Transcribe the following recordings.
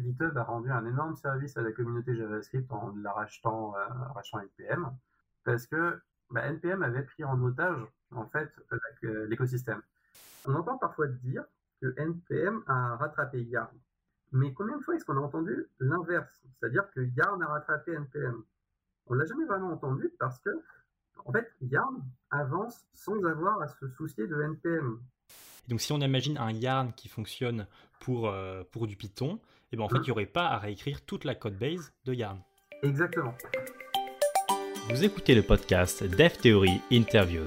GitHub a rendu un énorme service à la communauté JavaScript en la rachetant, NPM, parce que bah, NPM avait pris en otage en fait l'écosystème. On entend parfois dire que NPM a rattrapé Yarn. Mais combien de fois est-ce qu'on a entendu l'inverse? C'est-à-dire que Yarn a rattrapé NPM On l'a jamais vraiment entendu parce que, en fait, Yarn avance sans avoir à se soucier de NPM. Donc si on imagine un Yarn qui fonctionne pour, euh, pour du Python, et eh ben en fait, il n'y aurait pas à réécrire toute la code base de Yarn. Exactement. Vous écoutez le podcast Dev Theory Interviews.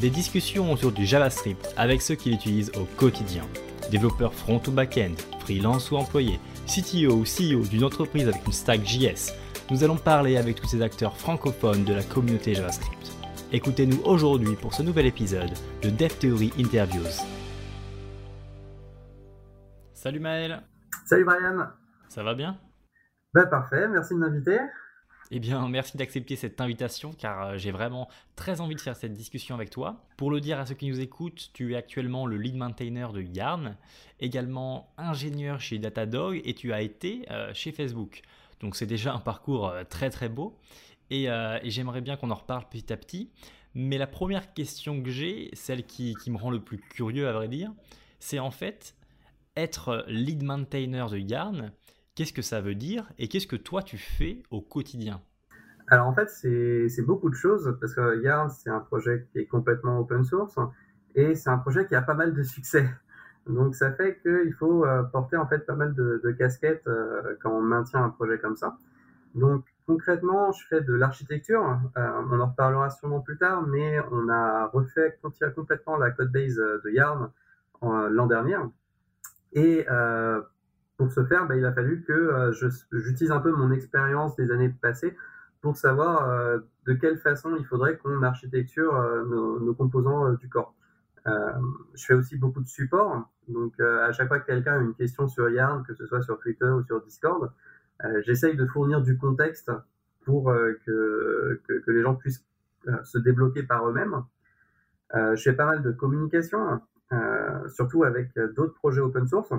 Des discussions autour du JavaScript avec ceux qui l'utilisent au quotidien. Développeurs front ou back-end, freelance ou employé, CTO ou CEO d'une entreprise avec une stack JS, nous allons parler avec tous ces acteurs francophones de la communauté JavaScript. Écoutez-nous aujourd'hui pour ce nouvel épisode de Dev Theory Interviews. Salut Maël. Salut Brian. Ça va bien? Bah, Parfait, merci de m'inviter. Eh bien, merci d'accepter cette invitation car euh, j'ai vraiment très envie de faire cette discussion avec toi. Pour le dire à ceux qui nous écoutent, tu es actuellement le lead maintainer de Yarn, également ingénieur chez Datadog et tu as été euh, chez Facebook. Donc c'est déjà un parcours euh, très très beau et, j'aimerais bien qu'on en reparle petit à petit. Mais la première question que j'ai, celle qui, qui me rend le plus curieux à vrai dire, c'est en fait être lead maintainer de Yarn Qu'est-ce que ça veut dire et qu'est-ce que toi tu fais au quotidien Alors en fait, c'est beaucoup de choses parce que Yarn, c'est un projet qui est complètement open source et c'est un projet qui a pas mal de succès. Donc ça fait qu'il faut euh, porter en fait pas mal de, casquettes euh, quand on maintient un projet comme ça. Donc concrètement, je fais de l'architecture. Euh, on en reparlera sûrement plus tard, mais on a refait complètement la code base de Yarn l'an dernier. Et pour ce faire, bah, il a fallu que euh, j'utilise un peu mon expérience des années passées pour savoir euh, de quelle façon il faudrait qu'on architecture euh, nos, composants du corps. je fais aussi beaucoup de support, donc à chaque fois que quelqu'un a une question sur Yarn, que ce soit sur Twitter ou sur Discord, j'essaye de fournir du contexte pour que, que, les gens puissent se débloquer par eux-mêmes. je fais pas mal de communication, surtout avec d'autres projets open source.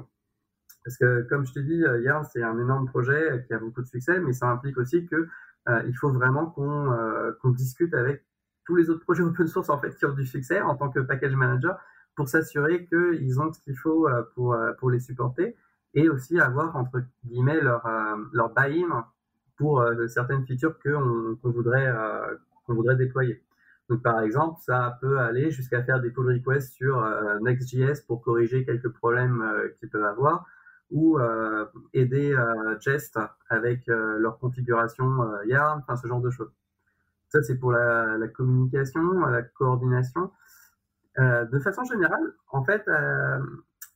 Parce que, comme je te dis, euh, Yarn, c'est un énorme projet qui a beaucoup de succès, mais ça implique aussi que euh, il faut vraiment qu'on euh, discute avec tous les autres projets open source en fait qui ont du succès en tant que package manager pour s'assurer qu'ils ont ce qu'il faut pour les supporter et aussi avoir entre guillemets leur leur buy-in pour certaines features qu'on voudrait qu'on voudrait déployer. Donc par exemple, ça peut aller jusqu'à faire des pull requests sur Next.js pour corriger quelques problèmes qu'ils peuvent avoir ou euh, aider euh, Jest avec euh, leur configuration Yarn, enfin ce genre de choses. Ça, c'est pour la, communication, la coordination. de façon générale, en fait,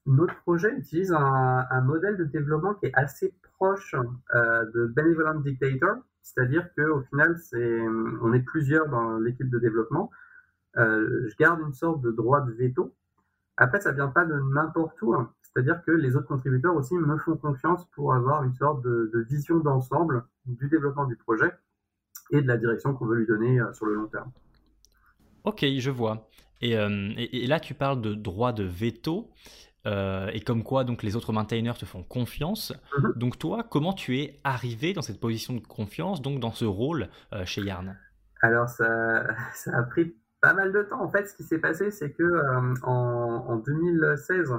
notre projet utilise un, modèle de développement qui est assez proche de Benevolent Dictator, c'est-à-dire qu'au final, c'est, on est plusieurs dans l'équipe de développement. je garde une sorte de droit de veto. Après, ça vient pas de n'importe où. Hein. C'est-à-dire que les autres contributeurs aussi me font confiance pour avoir une sorte de, vision d'ensemble du développement du projet et de la direction qu'on veut lui donner euh, sur le long terme. Ok, je vois. Euh, et, là, tu parles de droit de veto. Euh, et comme quoi donc les autres maintainers te font confiance. Mhm. Donc toi, comment tu es arrivé dans cette position de confiance, donc dans ce rôle chez Yarn? Alors ça, ça, a pris pas mal de temps. En fait, ce qui s'est passé, c'est que en, en, 2016,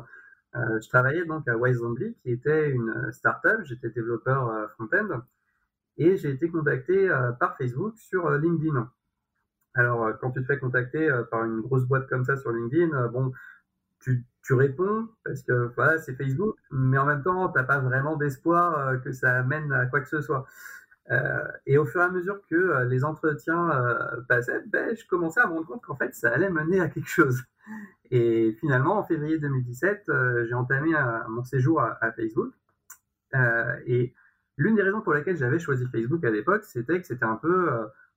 euh, je travaillais donc à Wisezombie, qui était une euh, startup. J'étais développeur euh, front-end et j'ai été contacté par Facebook sur LinkedIn. Alors, quand tu te fais contacter par une grosse boîte comme ça sur LinkedIn, bon, tu, réponds parce que voilà, c'est Facebook, mais en même temps, tu n'as pas vraiment d'espoir que ça amène à quoi que ce soit. et au fur et à mesure que les entretiens passaient, ben, je commençais à me rendre compte qu'en fait, ça allait mener à quelque chose. Et finalement, en février 2017, euh, j'ai entamé euh, mon séjour à, Facebook. Euh, et l'une des raisons pour lesquelles j'avais choisi Facebook à l'époque, c'était que c'était un peu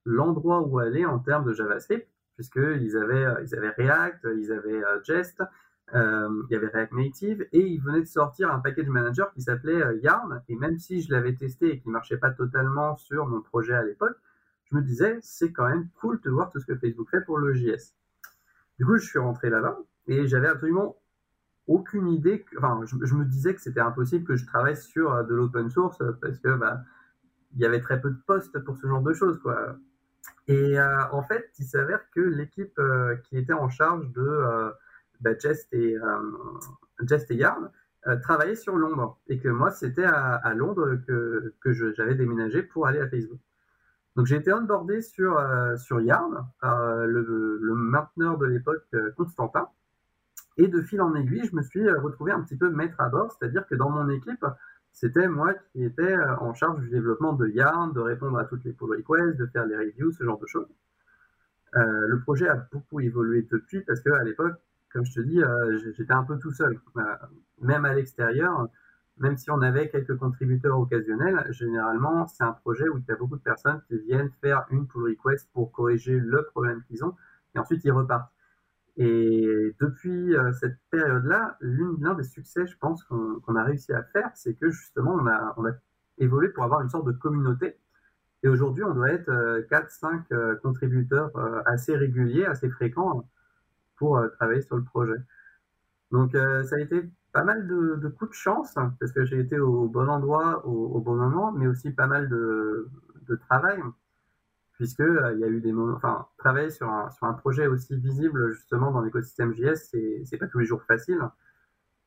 l'endroit où aller en termes de JavaScript, puisqu'ils avaient, ils avaient React, ils avaient Jest, il y avait React Native, et ils venaient de sortir un package manager qui s'appelait Yarn. Et même si je l'avais testé et qui marchait pas totalement sur mon projet à l'époque, je me disais, c'est quand même cool de voir tout ce que Facebook fait pour le JS. Du coup, je suis rentré là-bas et j'avais absolument aucune idée. enfin, je, me disais que c'était impossible que je travaille sur de l'open source parce que bah, il y avait très peu de postes pour ce genre de choses, quoi. Et en fait, il s'avère que l'équipe qui était en charge de bah, Jest et Jest et Yarn travaillait sur Londres et que moi, c'était à, Londres que, que j'avais déménagé pour aller à Facebook. Donc j'ai été onboardé sur, euh, sur Yarn par euh, le, mainteneur de l'époque, euh, Constantin. Et de fil en aiguille, je me suis retrouvé un petit peu maître à bord, c'est-à-dire que dans mon équipe, c'était moi qui étais en charge du développement de Yarn, de répondre à toutes les pull requests, de faire les reviews, ce genre de choses. le projet a beaucoup évolué depuis parce qu'à l'époque, comme je te dis, j'étais un peu tout seul. même à l'extérieur, même si on avait quelques contributeurs occasionnels, généralement, c'est un projet où il y a beaucoup de personnes qui viennent faire une pull request pour corriger le problème qu'ils ont, et ensuite ils repartent. Et depuis euh, cette période-là, l'un des succès, je pense, qu'on a réussi à faire, c'est que justement, on a, évolué pour avoir une sorte de communauté. Et aujourd'hui, on doit être 4-5 euh, euh, contributeurs assez réguliers, assez fréquents pour travailler sur le projet. Donc, ça a été pas mal de, coups de chance, parce que j'ai été au bon endroit au, bon moment, mais aussi pas mal de, travail, puisque euh, il y a eu des moments, enfin, travailler sur un, sur un projet aussi visible justement dans l'écosystème JS, c'est pas tous les jours facile.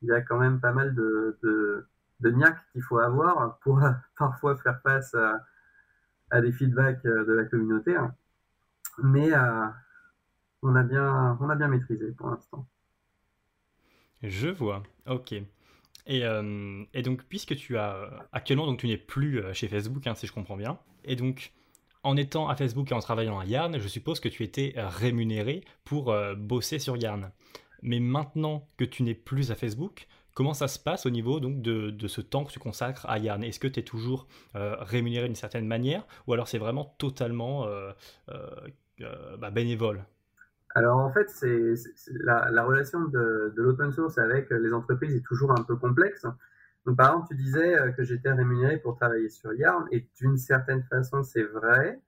Il y a quand même pas mal de, de, de qu'il faut avoir pour parfois faire face à, des feedbacks euh, de la communauté. Mais euh, on, a bien, on a bien maîtrisé pour l'instant. Je vois, ok. Et, euh, donc, puisque tu as actuellement, donc tu n'es plus euh, chez Facebook, hein, si je comprends bien, et donc en étant à Facebook et en travaillant à Yarn, je suppose que tu étais rémunéré pour euh, bosser sur Yarn. Mais maintenant que tu n'es plus à Facebook, comment ça se passe au niveau donc de, de ce temps que tu consacres à Yarn Est-ce que tu es toujours rémunéré d'une certaine manière ou alors c'est vraiment totalement bah, bénévole? Alors en fait, c'est la, relation de, l'open source avec les entreprises est toujours un peu complexe. Donc par exemple, tu disais euh, que j'étais rémunéré pour travailler sur Yarn, et d'une certaine façon, c'est vrai.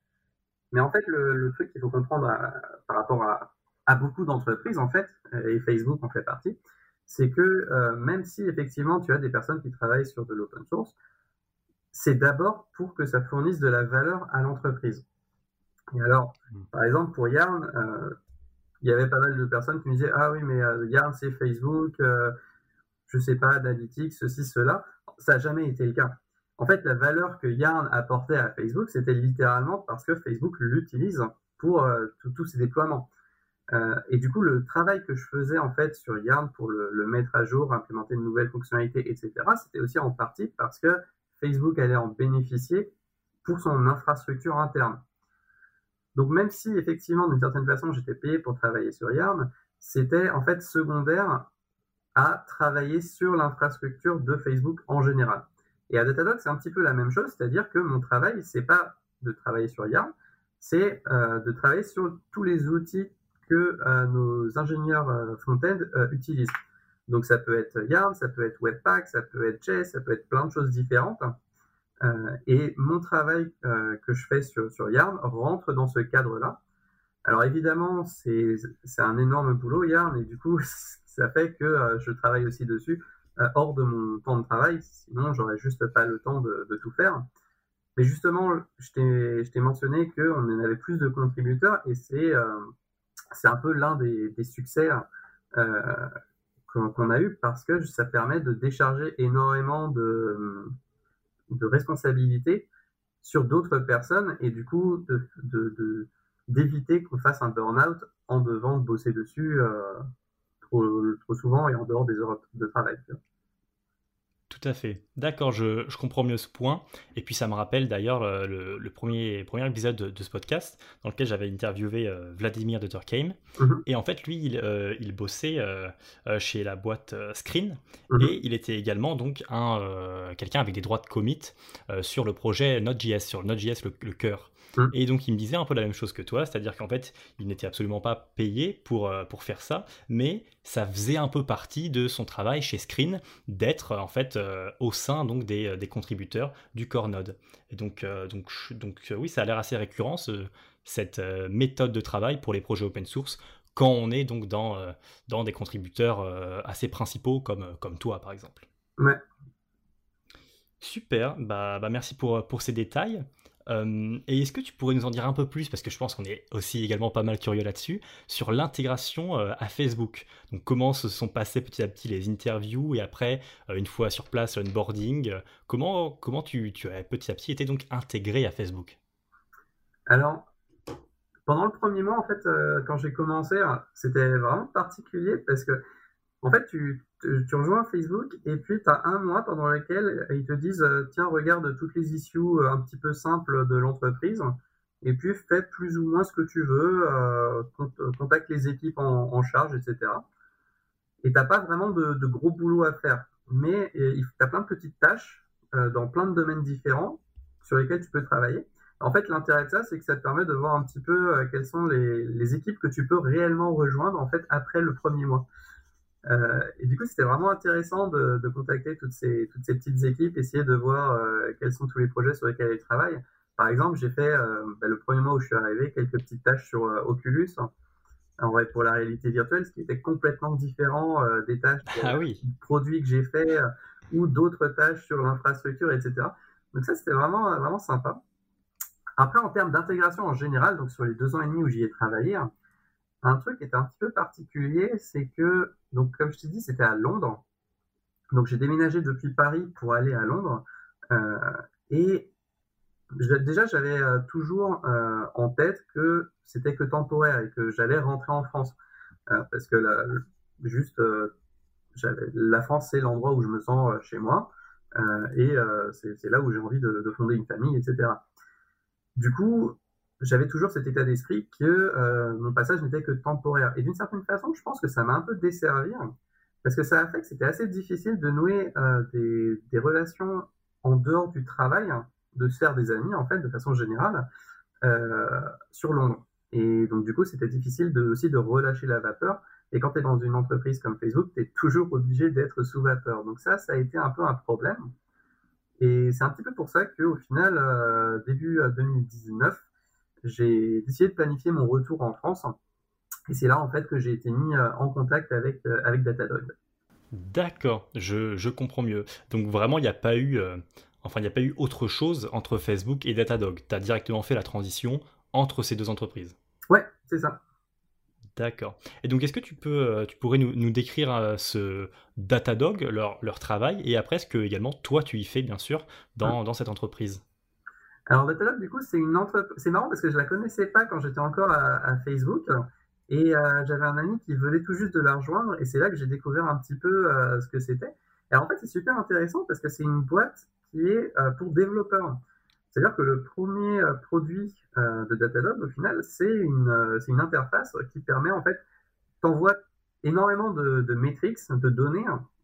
Mais en fait, le, truc qu'il faut comprendre euh, par rapport à, beaucoup d'entreprises, en fait, euh, et Facebook en fait partie, c'est que même si effectivement tu as des personnes qui travaillent sur de l'open source, c'est d'abord pour que ça fournisse de la valeur à l'entreprise. Et alors, mmh. par exemple, pour Yarn, il y avait pas mal de personnes qui me disaient Ah oui, mais euh, Yarn, c'est Facebook, euh, je sais pas, d'Analytics, ceci, cela. Ça n'a jamais été le cas. En fait, la valeur que Yarn apportait à Facebook, c'était littéralement parce que Facebook l'utilise pour euh, tous ses déploiements. et du coup, le travail que je faisais en fait sur Yarn pour le mettre à jour, implémenter de nouvelles fonctionnalités, etc., c'était aussi en partie parce que Facebook allait en bénéficier pour son infrastructure interne. Donc même si effectivement d'une certaine façon j'étais payé pour travailler sur Yarn, c'était en fait secondaire à travailler sur l'infrastructure de Facebook en général. Et à Datadog, c'est un petit peu la même chose, c'est-à-dire que mon travail, c'est pas de travailler sur Yarn, c'est euh, de travailler sur tous les outils que euh, nos ingénieurs euh, front-end utilisent. Donc ça peut être Yarn, ça peut être Webpack, ça peut être Jess, ça peut être plein de choses différentes. Euh, et mon travail euh, que je fais sur, sur Yarn rentre dans ce cadre-là. Alors évidemment, c'est un énorme boulot Yarn, et du coup, ça fait que euh, je travaille aussi dessus hors de mon temps de travail, sinon j'aurais juste pas le temps de, tout faire. Mais justement, je t'ai mentionné qu'on en avait plus de contributeurs, et c'est un peu l'un des, succès qu'on a eu parce que ça permet de décharger énormément de responsabilité sur d'autres personnes et du coup d'éviter de, qu'on fasse un burn-out en devant bosser dessus euh, trop, trop, souvent et en dehors des heures de travail. Tout à fait. D'accord, je, comprends mieux ce point. Et puis ça me rappelle d'ailleurs le, premier, premier épisode de, ce podcast dans lequel j'avais interviewé euh, Vladimir de Turkheim. Mhm. Et en fait, lui, il, euh, bossait euh, chez la boîte Screen. Mhm. Et il était également donc un quelqu'un avec des droits de commit sur le projet Node.js, sur Node.js le, le cœur. Mmh. Et donc il me disait un peu la même chose que toi, c'est-à-dire qu'en fait, il n'était absolument pas payé pour, euh, pour faire ça, mais ça faisait un peu partie de son travail chez Screen d'être en fait euh, au sein donc des, euh, des, contributeurs du core node. Et donc, donc, donc oui, ça a l'air assez récurrent cette méthode de travail pour les projets open source quand on est donc dans, dans des contributeurs assez principaux comme, comme toi, par exemple. Ouais. Super, bah, bah merci pour, pour ces détails. Euh, et est-ce que tu pourrais nous en dire un peu plus, parce que je pense qu'on est aussi également pas mal curieux là-dessus, sur l'intégration euh, à Facebook? Donc comment se sont passées petit à petit les interviews et après, euh, une fois sur place, l'onboarding, comment, comment tu, tu as petit à petit été donc intégré à Facebook? Alors, pendant le premier mois, en fait, quand j'ai commencé, c'était vraiment particulier parce que en fait, tu, rejoins Facebook et puis tu as un mois pendant lequel ils te disent euh, tiens, regarde toutes les issues euh, un petit peu simples de l'entreprise et puis fais plus ou moins ce que tu veux, euh, contacte les équipes en, charge, etc. Et tu pas vraiment de, gros boulot à faire. Mais tu as plein de petites tâches dans plein de domaines différents sur lesquels tu peux travailler. En fait, l'intérêt de ça, c'est que ça te permet de voir un petit peu quelles sont les, les, équipes que tu peux réellement rejoindre en fait après le premier mois. Euh, et du coup, c'était vraiment intéressant de, de, contacter toutes ces, toutes ces petites équipes, essayer de voir euh, quels sont tous les projets sur lesquels elles travaillent. Par exemple, j'ai fait euh, bah, le premier mois où je suis arrivé quelques petites tâches sur Oculus, en vrai pour la réalité virtuelle, ce qui était complètement différent des tâches ah oui. produits que j'ai fait ou d'autres tâches sur l'infrastructure, etc. Donc ça, c'était vraiment vraiment sympa. Après, en termes d'intégration en général, donc sur les deux ans et demi où j'y ai travaillé, un truc qui est un petit peu particulier, c'est que, donc comme je t'ai dit, c'était à Londres. Donc j'ai déménagé depuis Paris pour aller à Londres. Euh, et déjà, j'avais euh, toujours euh, en tête que c'était que temporaire et que j'allais rentrer en France. parce que la, juste, la France, c'est l'endroit où je me sens chez moi. et c'est là où j'ai envie de, de, fonder une famille, etc. Du coup, j'avais toujours cet état d'esprit que euh, mon passage n'était que temporaire. Et d'une certaine façon, je pense que ça m'a un peu desservi, parce que ça a fait que c'était assez difficile de nouer euh, des, des, relations en dehors du travail, de se faire des amis, en fait, de façon générale, euh, sur Londres. Et donc, du coup, c'était difficile de, aussi de relâcher la vapeur. Et quand tu es dans une entreprise comme Facebook, tu es toujours obligé d'être sous vapeur. Donc ça, ça a été un peu un problème. Et c'est un petit peu pour ça qu'au final, euh, début 2019, j'ai décidé de planifier mon retour en France. Et c'est là, en fait, que j'ai été mis euh, en contact avec, euh, avec Datadog. D'accord, je, je, comprends mieux. Donc vraiment, il n'y a pas eu... Euh, enfin, il n'y a pas eu autre chose entre Facebook et Datadog. Tu as directement fait la transition entre ces deux entreprises. Ouais, c'est ça. D'accord. Et donc, est-ce que tu, peux, tu pourrais nous, nous décrire ce Datadog, leur, leur travail, et après ce que également toi tu y fais, bien sûr, dans, dans cette entreprise? Alors Datadog, du coup, c'est une entreprise. C'est marrant parce que je la connaissais pas quand j'étais encore à, Facebook. Et euh, j'avais un ami qui venait tout juste de la rejoindre. Et c'est là que j'ai découvert un petit peu euh, ce que c'était. Et en fait, c'est super intéressant parce que c'est une boîte qui est euh, pour développeurs. C'est-à-dire que le premier produit de Datadog, au final, c'est une, une interface qui permet, en fait, t'envoie énormément de, de métriques, de données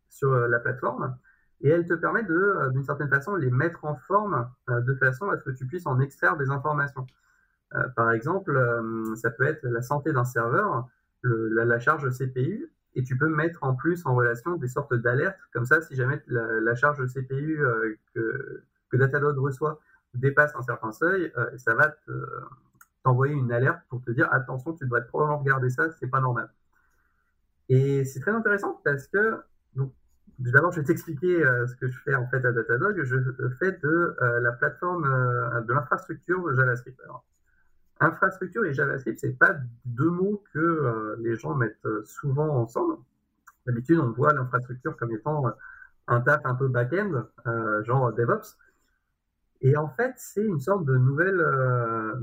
sur la plateforme et elle te permet de, euh, d'une certaine façon, les mettre en forme euh, de façon à ce que tu puisses en extraire des informations. Euh, par exemple, ça peut être la santé d'un serveur, la, charge CPU, et tu peux mettre en plus en relation des sortes d'alertes, comme ça, si jamais la, charge CPU que, que, Datadog reçoit dépasse un certain seuil, ça va t'envoyer une alerte pour te dire attention, tu devrais probablement regarder ça, c'est pas normal. Et c'est très intéressant parce que D'abord, je vais t'expliquer euh, ce que je fais en fait à Datadog. Je fais de euh, la plateforme, euh, de l'infrastructure JavaScript. Infrastructure et JavaScript, c'est pas deux mots que les gens mettent souvent ensemble. D'habitude, on voit l'infrastructure comme étant un taf un peu back-end, genre DevOps. Et en fait, c'est une sorte de nouvelle,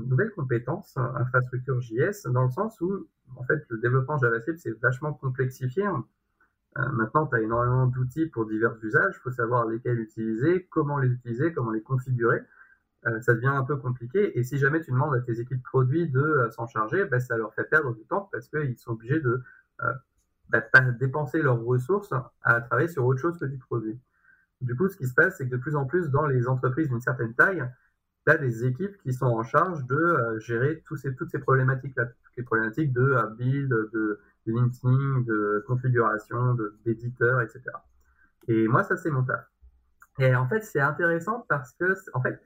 nouvelle compétence, infrastructure JS, dans le sens où, en fait, le développement JavaScript, c'est vachement complexifié. Euh, maintenant, tu as énormément d'outils pour divers usages. Il faut savoir lesquels utiliser, comment les utiliser, comment les configurer. Euh, ça devient un peu compliqué. Et si jamais tu demandes à tes équipes produits de euh, s'en charger, ben, ça leur fait perdre du temps parce qu'ils sont obligés de bah, dépenser leurs ressources à travailler sur autre chose que du produit. Du coup, ce qui se passe, c'est que de plus en plus dans les entreprises d'une certaine taille, tu as des équipes qui sont en charge de gérer toutes ces problématiques-là, les problématiques de build, de de de configuration, d'éditeur, etc. Et moi, ça, c'est mon taf. Et en fait, c'est intéressant parce que, en fait,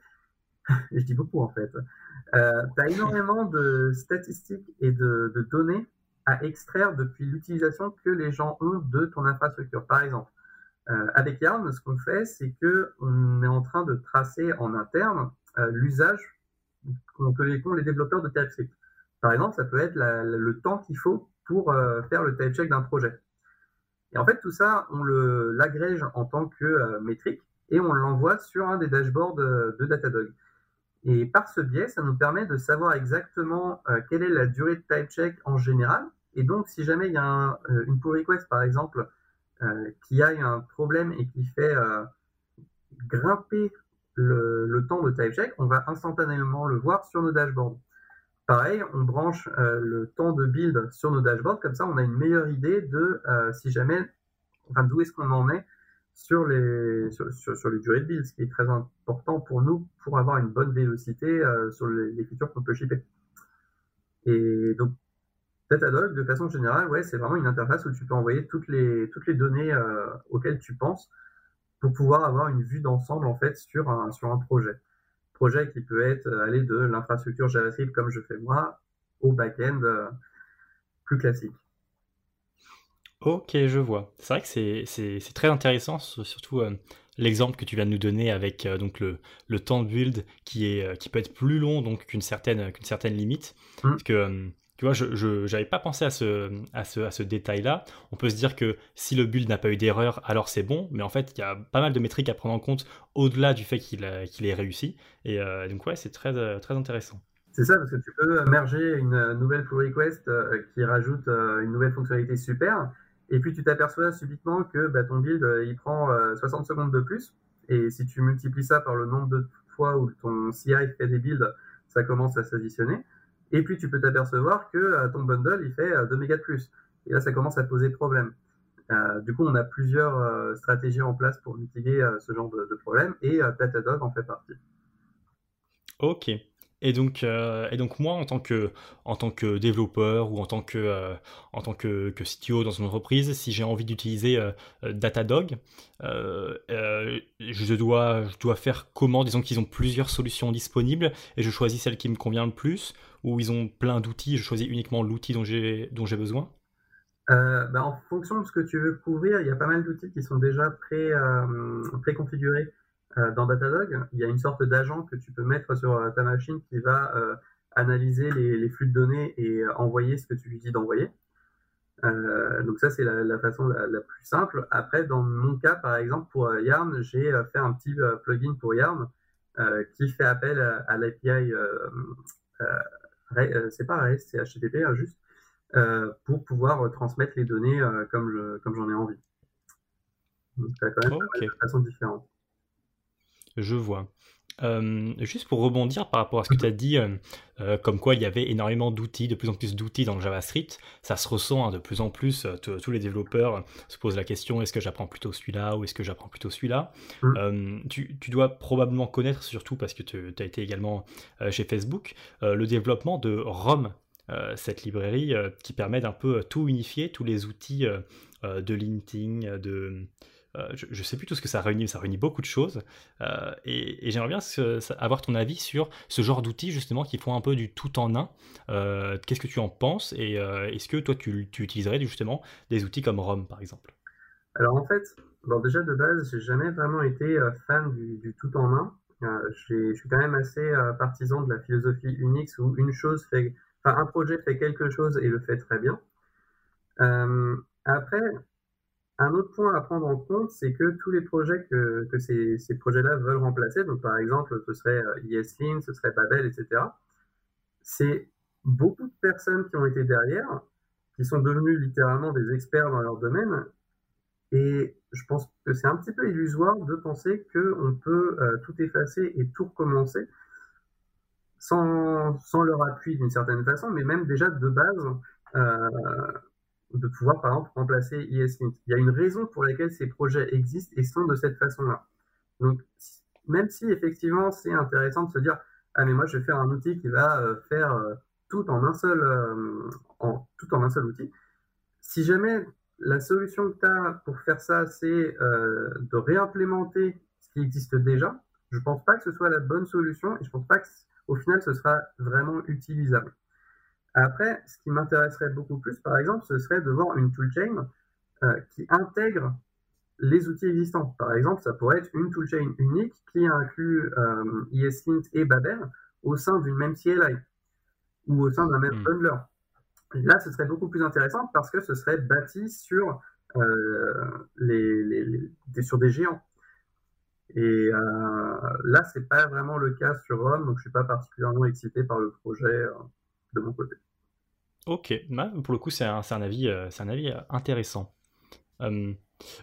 je dis beaucoup en fait, euh, tu as énormément de statistiques et de, données à extraire depuis l'utilisation que les gens ont de ton infrastructure. Par exemple, euh, avec Yarn, ce qu'on fait, c'est que on est en train de tracer en interne euh, l'usage que les développeurs de TypeScript. Par exemple, ça peut être le temps qu'il faut pour euh, faire le type check d'un projet. Et en fait, tout ça, on l'agrège en tant que métrique et on l'envoie sur un des dashboards de Datadog. Et par ce biais, ça nous permet de savoir exactement quelle est la durée de type check en général. Et donc, si jamais il y a une pull request, par exemple, euh, qui a un problème et qui fait euh, grimper le, temps de type check, on va instantanément le voir sur nos dashboards. Pareil, on branche euh, le temps de build sur nos dashboards, comme ça on a une meilleure idée de si jamais, enfin d'où est-ce qu'on en est sur les, sur, sur, les durées de build, ce qui est très important pour nous pour avoir une bonne vélocité sur les, les features qu'on peut shipper. Et donc Datadog, de façon générale, ouais, c'est vraiment une interface où tu peux envoyer toutes les, toutes les données euh, auxquelles tu penses pour pouvoir avoir une vue d'ensemble en fait sur un, sur un projet. Projet qui peut être euh, aller de l'infrastructure JavaScript comme je fais moi au back-end euh, plus classique. Ok, je vois. C'est vrai que c'est très intéressant, surtout l'exemple que tu viens de nous donner avec donc le, le, temps de build qui, est, qui peut être plus long donc qu'une certaine, qu'une certaine limite. Mmh. Parce que tu vois, je n'avais pas pensé à ce, à ce, à ce détail-là. On peut se dire que si le build n'a pas eu d'erreur, alors c'est bon, mais en fait, il y a pas mal de métriques à prendre en compte au-delà du fait qu'il qu'il ait réussi. Et euh, donc, ouais, c'est très, euh, très intéressant. C'est ça, parce que tu peux merger une nouvelle pull request euh, qui rajoute une nouvelle fonctionnalité super, et puis tu t'aperçois subitement que bah, ton build, il prend 60 secondes de plus, et si tu multiplies ça par le nombre de fois où ton CI fait des builds, ça commence à s'additionner. Et puis, tu peux t'apercevoir que euh, ton bundle, il fait 2 euh, mégas de plus. Et là, ça commence à poser problème. Euh, du coup, on a plusieurs stratégies en place pour mitiguer ce genre de, de problème et Datadog en fait partie. Ok. Et donc, et donc moi, en tant, que, en tant que développeur ou en tant que, en tant que, que, CTO dans une entreprise, si j'ai envie d'utiliser Datadog, je, dois, je dois faire comment? Disons qu'ils ont plusieurs solutions disponibles et je choisis celle qui me convient le plus ou ils ont plein d'outils, je choisis uniquement l'outil dont j'ai besoin? Euh, bah, en fonction de ce que tu veux couvrir, il y a pas mal d'outils qui sont déjà pré, euh, préconfigurés. euh, dans Datadog. Il y a une sorte d'agent que tu peux mettre sur ta machine qui va analyser les, flux de données et envoyer ce que tu lui dis d'envoyer. donc ça, c'est la, façon la, la, plus simple. Après, dans mon cas, par exemple, pour Yarn, j'ai fait un petit plugin pour Yarn qui fait appel à, l'API euh, c'est pas REST, c'est HTTP hein, juste, euh, pour pouvoir transmettre les données euh, comme comme j'en ai envie. Donc, ça quand même de façon différente. Je vois. juste pour rebondir par rapport à ce que tu as dit, comme quoi il y avait énormément d'outils, de plus en plus d'outils dans le JavaScript, ça se ressent hein, de plus en plus. tous les développeurs se posent la question est-ce que j'apprends plutôt celui-là ou est-ce que j'apprends plutôt celui-là? Mmh. tu, tu, dois probablement connaître, surtout parce que tu as été également chez Facebook, le développement de ROM. cette librairie qui permet d'un peu tout unifier, tous les outils de linting, de, euh, je ne sais plus tout ce que ça réunit, mais ça réunit beaucoup de choses. Euh, et, j'aimerais bien avoir ton avis sur ce genre d'outils, justement, qui font un peu du tout en un. Euh, qu'est-ce que tu en penses Et est-ce que toi, tu, utiliserais justement des outils comme ROM, par exemple? Alors, en fait, bon, déjà de base, j'ai jamais vraiment été fan du, tout en un. je suis quand même assez partisan de la philosophie Unix où une chose fait, un projet fait quelque chose et le fait très bien. après, un autre point à prendre en compte, c'est que tous les projets que, que ces, ces projets-là veulent remplacer, donc par exemple, ce serait euh, ESLint, ce serait Babel, etc., c'est beaucoup de personnes qui ont été derrière, qui sont devenues littéralement des experts dans leur domaine, et je pense que c'est un petit peu illusoire de penser qu'on peut euh, tout effacer et tout recommencer sans, sans leur appui d'une certaine façon, mais même déjà de base, euh, de pouvoir, par exemple, remplacer ESLint. Il y a une raison pour laquelle ces projets existent et sont de cette façon-là. Donc, même si effectivement c'est intéressant de se dire, ah mais moi je vais faire un outil qui va euh, faire euh, tout en un seul, euh, tout en un seul outil. Si jamais la solution que tu as pour faire ça, c'est de réimplémenter ce qui existe déjà, je pense pas que ce soit la bonne solution et je pense pas qu'au final ce sera vraiment utilisable. Après, ce qui m'intéresserait beaucoup plus, par exemple, ce serait de voir une toolchain euh, qui intègre les outils existants. Par exemple, ça pourrait être une toolchain unique qui inclut euh, ESLint et Babel au sein d'une même CLI ou au sein d'un même hmm. bundler. là, ce serait beaucoup plus intéressant parce que ce serait bâti sur, euh, les, sur des géants. Et euh, là, c'est pas vraiment le cas sur Rome, donc je suis pas particulièrement excité par le projet de mon côté. Ok, bah, pour le coup, c'est un, un, avis, c'est un avis intéressant.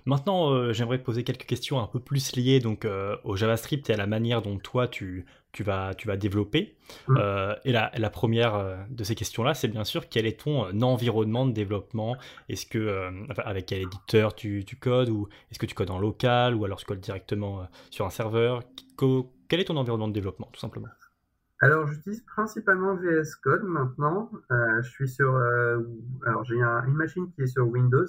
Maintenant, euh, j'aimerais te poser quelques questions un peu plus liées donc euh, au JavaScript et à la manière dont toi tu, tu, vas, tu vas développer. Mmh. Euh, et la, la première de ces questions-là, c'est bien sûr quel est ton environnement de développement? Est-ce que avec quel éditeur tu, tu codes ou est-ce que tu codes en local ou alors tu codes directement sur un serveur? Quel est ton environnement de développement, tout simplement? Alors, j'utilise principalement VS Code maintenant. je suis sur, alors j'ai une machine qui est sur Windows.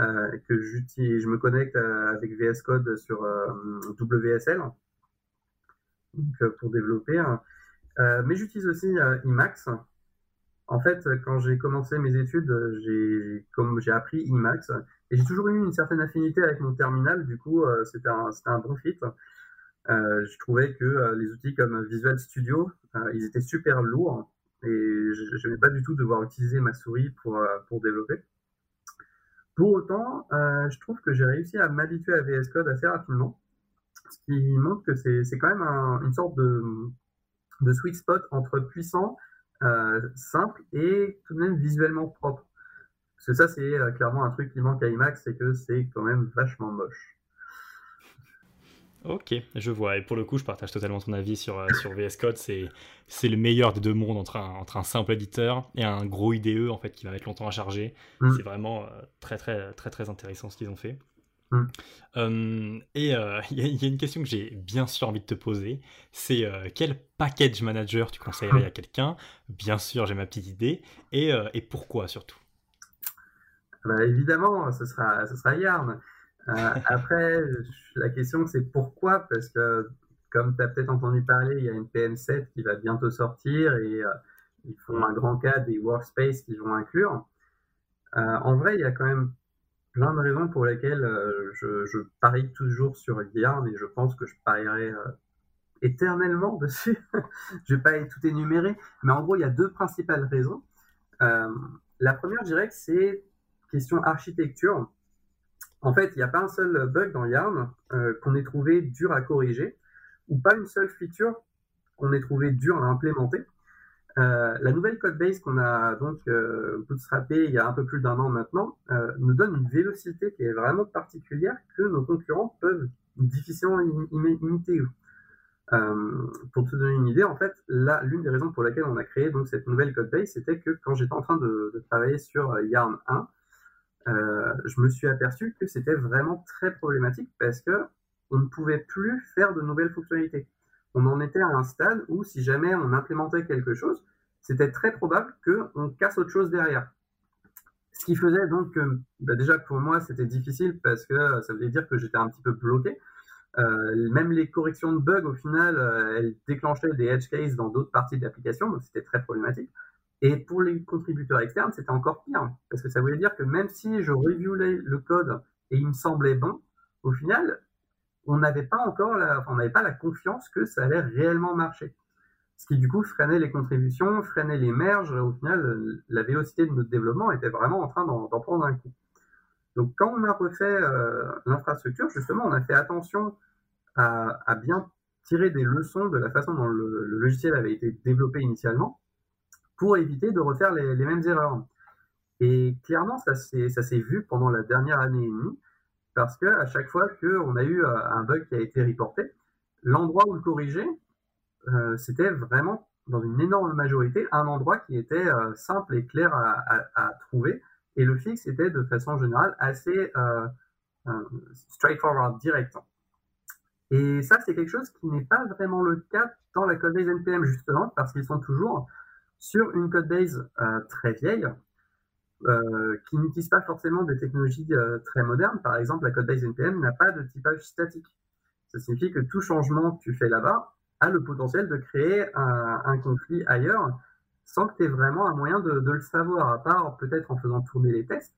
Euh, que j'utilise, je me connecte euh, avec VS Code sur euh, WSL pour développer. Hein. mais j'utilise aussi Emacs. En fait, quand j'ai commencé mes études, j'ai comme j'ai appris Emacs et j'ai toujours eu une certaine affinité avec mon terminal. Du coup, c'était un, un, bon fit. Je trouvais que les outils comme Visual Studio, ils étaient super lourds et je n'aimais pas du tout devoir utiliser ma souris pour, pour développer. Pour autant, euh, je trouve que j'ai réussi à m'habituer à VS Code assez rapidement, ce qui montre que c'est quand même une sorte de, de, sweet spot entre puissant, euh, simple et tout de même visuellement propre. Parce que ça, c'est euh, clairement un truc qui manque à IMAX, c'est que c'est quand même vachement moche. Ok, je vois. Et pour le coup, je partage totalement ton avis sur, euh, sur VS Code. C'est, c'est le meilleur des deux mondes entre un, entre un simple éditeur et un gros IDE en fait qui va mettre longtemps à charger. Mm. C'est vraiment euh, très, très, très, très intéressant ce qu'ils ont fait. Mm. Euh, et il y, a une question que j'ai bien sûr envie de te poser. C'est quel package manager tu conseillerais à quelqu'un? Bien sûr, j'ai ma petite idée. Et, et pourquoi surtout? Bah, Évidemment, ce sera, ce sera Yarn. Euh, après, la question c'est pourquoi? Parce que, comme tu as peut-être entendu parler, il y a une PM7 qui va bientôt sortir et euh, ils font un grand cas des workspaces qu'ils vont inclure. Euh, en vrai, il y a quand même plein de raisons pour lesquelles je, parie toujours sur Yarn et je pense que je parierai éternellement dessus. je vais pas tout énumérer, mais en gros, il y a deux principales raisons. la première, je dirais que c'est question architecture. En fait, il n'y a pas un seul bug dans Yarn euh, qu'on ait trouvé dur à corriger, ou pas une seule feature qu'on ait trouvé dur à implémenter. Euh, la nouvelle codebase qu'on a donc euh, il y a un peu plus d'un an maintenant euh, nous donne une vélocité qui est vraiment particulière que nos concurrents peuvent difficilement imiter. pour te donner une idée, en fait, l'une des raisons pour laquelle on a créé cette nouvelle codebase, c'était que quand j'étais en train de, travailler sur Yarn 1, euh, je me suis aperçu que c'était vraiment très problématique parce que on ne pouvait plus faire de nouvelles fonctionnalités. On en était à un stade où si jamais on implémentait quelque chose, c'était très probable qu'on casse autre chose derrière. Ce qui faisait donc que, bah déjà pour moi, c'était difficile parce que ça voulait dire que j'étais un petit peu bloqué. Euh, même les corrections de bugs, au final, euh, elles déclenchaient des edge cases dans d'autres parties de l'application, donc c'était très problématique. Et pour les contributeurs externes, c'était encore pire, parce que ça voulait dire que même si je reviewais le code et il me semblait bon, au final, on n'avait pas encore la, on n'avait pas la confiance que ça allait réellement marcher. Ce qui du coup freinait les contributions, freinait les merges. Au final, la vélocité de notre développement était vraiment en train d'en prendre un coup. Donc quand on a refait euh, l'infrastructure, justement, on a fait attention à, bien tirer des leçons de la façon dont le logiciel avait été développé initialement pour éviter de refaire les, mêmes erreurs. Et clairement, ça s'est vu pendant la dernière année et demie, parce que à chaque fois qu'on a eu euh, un bug qui a été reporté, l'endroit où le corriger, euh, c'était vraiment dans une énorme majorité un endroit qui était euh, simple et clair à, trouver, et le fixe était de façon générale assez straightforward, direct. Et ça, c'est quelque chose qui n'est pas vraiment le cas dans la code des NPM, justement, parce qu'ils sont toujours sur une codebase euh, très vieille, euh, qui n'utilise pas forcément des technologies euh, très modernes. Par exemple, la codebase NPM n'a pas de typage statique. Ça signifie que tout changement que tu fais là-bas a le potentiel de créer un, conflit ailleurs sans que tu aies vraiment un moyen de, le savoir, à part peut-être en faisant tourner les tests.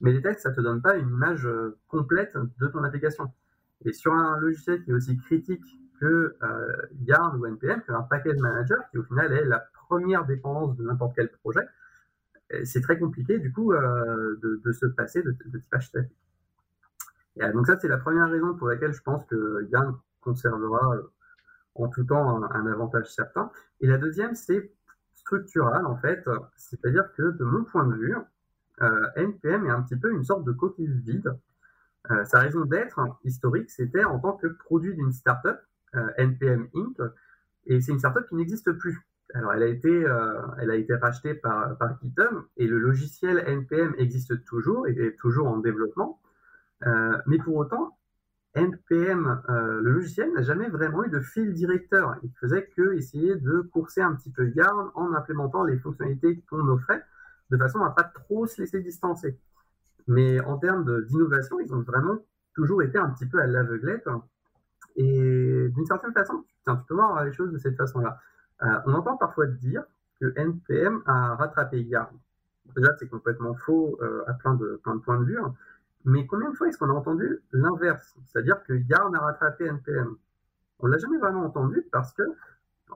Mais les tests, ça te donne pas une image complète de ton application. Et sur un logiciel qui est aussi critique que Yarn ou NPM, que un package manager, qui au final est la première dépendance de n'importe quel projet, c'est très compliqué du coup euh, de, se passer de, de type HTTP. Et, euh, donc ça, c'est la première raison pour laquelle je pense que Yarn conservera euh, en tout temps un, avantage certain. Et la deuxième, c'est structural en fait, c'est-à-dire que de mon point de vue, NPM est un petit peu une sorte de coquille vide. Sa raison d'être historique, c'était en tant que produit d'une startup, NPM Inc. Et c'est une startup qui n'existe plus. Alors, elle a été, euh, elle a été rachetée par, par GitHub et le logiciel NPM existe toujours et est toujours en développement. Euh, mais pour autant, NPM, euh, le logiciel, n'a jamais vraiment eu de fil directeur. Il faisait que essayer de courser un petit peu Yarn en implémentant les fonctionnalités qu'on offrait de façon à pas trop se laisser distancer. Mais en termes d'innovation, ils ont vraiment toujours été un petit peu à l'aveuglette. Et d'une certaine façon, tu peux voir les choses de cette façon-là. Euh, on entend parfois dire que NPM a rattrapé Yarn. Déjà, c'est complètement faux euh, à plein de, points de vue. Hein. Mais combien de fois est-ce qu'on a entendu l'inverse? C'est-à-dire que Yarn a rattrapé NPM On l'a jamais vraiment entendu parce que,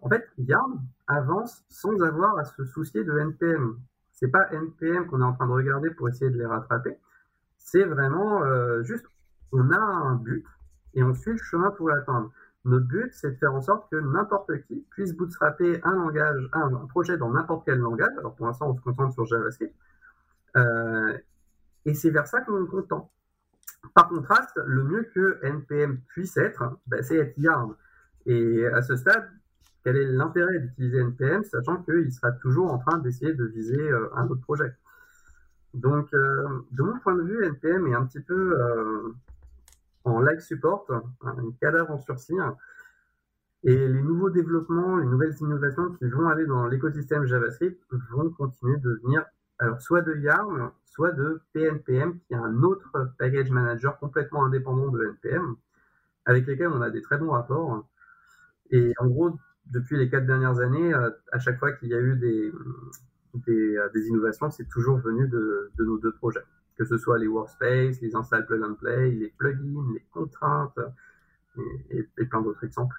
en fait, Yarn avance sans avoir à se soucier de NPM. C'est pas NPM qu'on est en train de regarder pour essayer de les rattraper. C'est vraiment euh, juste, on a un but et on suit le chemin pour l'atteindre. Notre but, c'est de faire en sorte que n'importe qui puisse bootstrapper un langage, un, projet dans n'importe quel langage. Alors pour l'instant, on se concentre sur JavaScript. Euh, et c'est vers ça qu'on tend. Par contraste, le mieux que NPM puisse être, ben, c'est être Yarn. Et à ce stade, quel est l'intérêt d'utiliser NPM, sachant qu'il sera toujours en train d'essayer de viser euh, un autre projet? Donc, euh, de mon point de vue, NPM est un petit peu en like support, un cadavre en sursis. Et les nouveaux développements, les nouvelles innovations qui vont aller dans l'écosystème JavaScript vont continuer de venir alors soit de Yarn, soit de PNPM, qui est un autre package manager complètement indépendant de NPM, avec lesquels on a des très bons rapports. Et en gros, depuis les quatre dernières années, euh, à chaque fois qu'il y a eu des, euh, innovations, c'est toujours venu de, nos deux projets. Que ce soit les workspaces, les install plug and play, les plugins, les contraintes et, et, et plein d'autres exemples.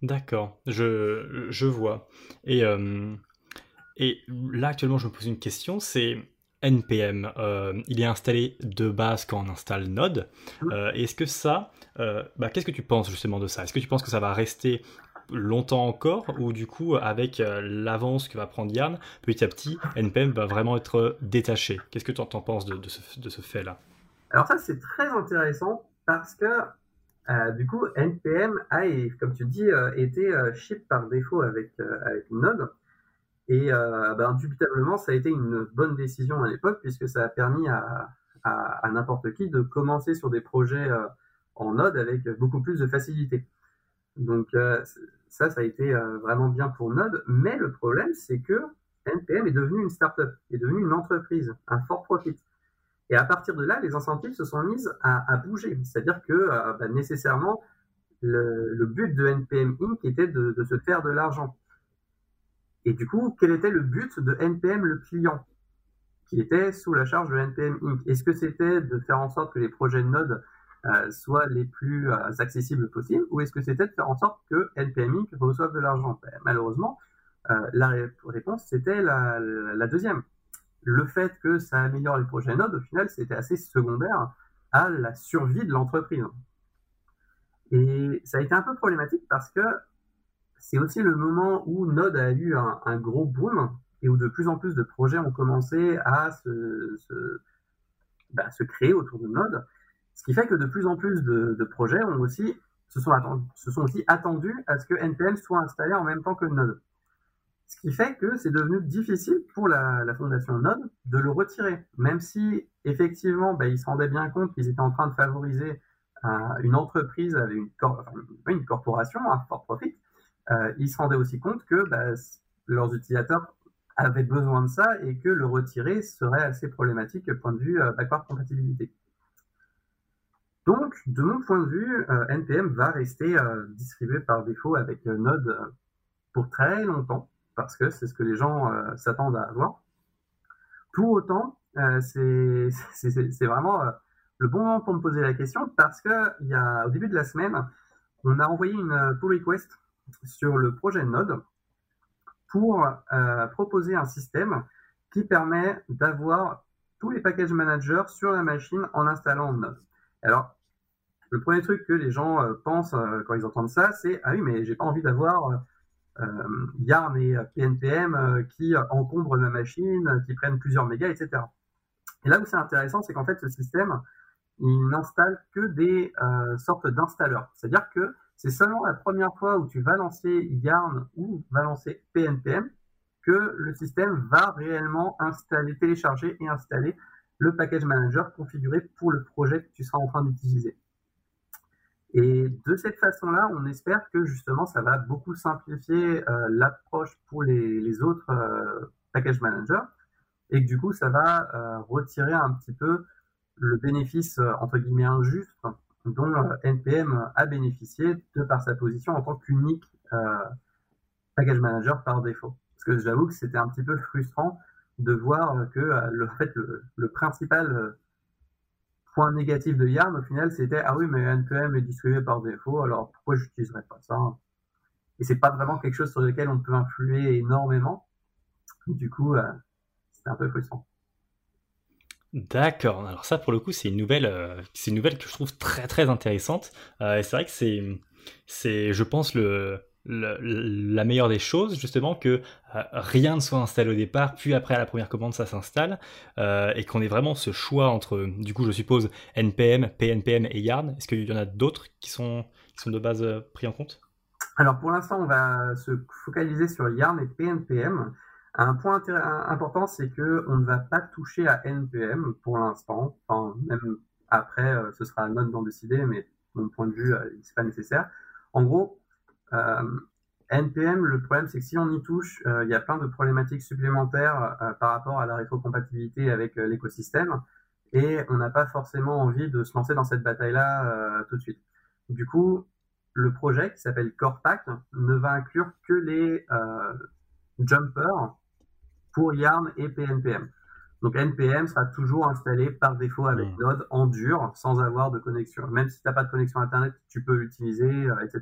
D'accord, je, je vois. Et, euh, et là, actuellement, je me pose une question, c'est NPM, euh, il est installé de base quand on installe Node. Euh, Est-ce que ça, bah, qu'est-ce que tu penses justement de ça? Est-ce que tu penses que ça va rester longtemps encore ou du coup avec euh, l'avance que va prendre Yarn, petit à petit, NPM va vraiment être détaché Qu'est-ce que tu en penses de, ce, de ce fait-là? Alors ça c'est très intéressant parce que euh, du coup NPM a, comme tu dis, euh, été ship par défaut avec, avec Node. Et euh, ben, indubitablement, ça a été une bonne décision à l'époque puisque ça a permis à, à, à n'importe qui de commencer sur des projets euh, en Node avec beaucoup plus de facilité. Donc euh, ça, ça a été euh, vraiment bien pour Node. Mais le problème, c'est que NPM est devenu une startup, est devenu une entreprise, un for profit. Et à partir de là, les incentives se sont mises à, bouger. C'est-à-dire que euh, ben, nécessairement, le, but de NPM Inc. était de, de se faire de l'argent. Et du coup, quel était le but de NPM le client qui était sous la charge de NPM Inc? Est-ce que c'était de faire en sorte que les projets de Node soient les plus euh, accessibles possibles ou est-ce que c'était de faire en sorte que NPM Inc. reçoive de l'argent? Ben, Malheureusement, euh, la réponse c'était la, deuxième. Le fait que ça améliore les projets Node, au final, c'était assez secondaire à la survie de l'entreprise. Et ça a été un peu problématique parce que c'est aussi le moment où Node a eu un, gros boom et où de plus en plus de projets ont commencé à se, se créer autour de Node. Ce qui fait que de plus en plus de, de projets ont aussi, se, sont se sont aussi attendus à ce que NPM soit installé en même temps que Node. Ce qui fait que c'est devenu difficile pour la, la, fondation Node de le retirer, même si effectivement bah, ils se rendaient bien compte qu'ils étaient en train de favoriser euh, une entreprise avec une, une corporation, un for profit, euh, ils se rendaient aussi compte que bah, leurs utilisateurs avaient besoin de ça et que le retirer serait assez problématique point de vue euh, backward compatibilité. Donc, de mon point de vue, euh, NPM va rester euh, distribué par défaut avec Node pour très longtemps, parce que c'est ce que les gens s'attendent à avoir. Pour autant, c'est vraiment le bon moment pour me poser la question parce que il y a, au début de la semaine, on a envoyé une pull request sur le projet Node pour euh, proposer un système qui permet d'avoir tous les package managers sur la machine en installant Node. Alors, le premier truc que les gens euh, pensent euh, quand ils entendent ça, c'est ah oui, mais j'ai pas envie d'avoir Yarn et PNPM qui encombrent ma machine, qui prennent plusieurs mégas, etc. Et là où c'est intéressant, c'est qu'en fait, ce système, il n'installe que des sortes d'installeurs. C'est-à-dire que c'est seulement la première fois où tu vas lancer Yarn ou va lancer PNPM que le système va réellement installer, télécharger et installer le package manager configuré pour le projet que tu seras en train d'utiliser. Et de cette façon-là, on espère que justement, ça va beaucoup simplifier euh, l'approche pour les, autres euh, package managers et que du coup, ça va euh, retirer un petit peu le bénéfice entre guillemets injuste dont NPM a bénéficié de par sa position en tant qu'unique euh, package manager par défaut. Parce que j'avoue que c'était un petit peu frustrant de voir que euh, le, fait, le, principal euh, point négatif de Yarn, au final, c'était ah oui, mais NPM est distribué par défaut, alors pourquoi j'utiliserais pas ça? Et c'est pas vraiment quelque chose sur lequel on peut influer énormément. Du coup, c'était un peu frustrant. D'accord. Alors ça, pour le coup, c'est une nouvelle, euh, c'est une nouvelle que je trouve très très intéressante. Euh, et c'est vrai que c'est, je pense le, la meilleure des choses, justement, que euh, rien ne soit installé au départ, puis après à la première commande ça s'installe, et qu'on ait vraiment ce choix entre, du coup, je suppose npm, pnpm et yarn. Est-ce qu'il y en a d'autres qui sont, qui sont de base pris en compte? Alors pour l'instant, on va se focaliser sur yarn et pnpm. Un point important, c'est que on ne va pas toucher à NPM pour l'instant. Enfin, même après, euh, ce sera à Node d'en décider, mais mon point de vue, euh, c'est pas nécessaire. En gros, euh, NPM, le problème, c'est que si on y touche, il y a plein de problématiques supplémentaires par rapport à la rétrocompatibilité avec l'écosystème, et on n'a pas forcément envie de se lancer dans cette bataille-là tout de suite. Du coup, le projet qui s'appelle CorePack ne va inclure que les jumpers pour Yarn et PNPM. Donc NPM sera toujours installé par défaut avec Node en dur, sans avoir de connexion. Même si tu n'as pas de connexion Internet, tu peux l'utiliser, euh, etc.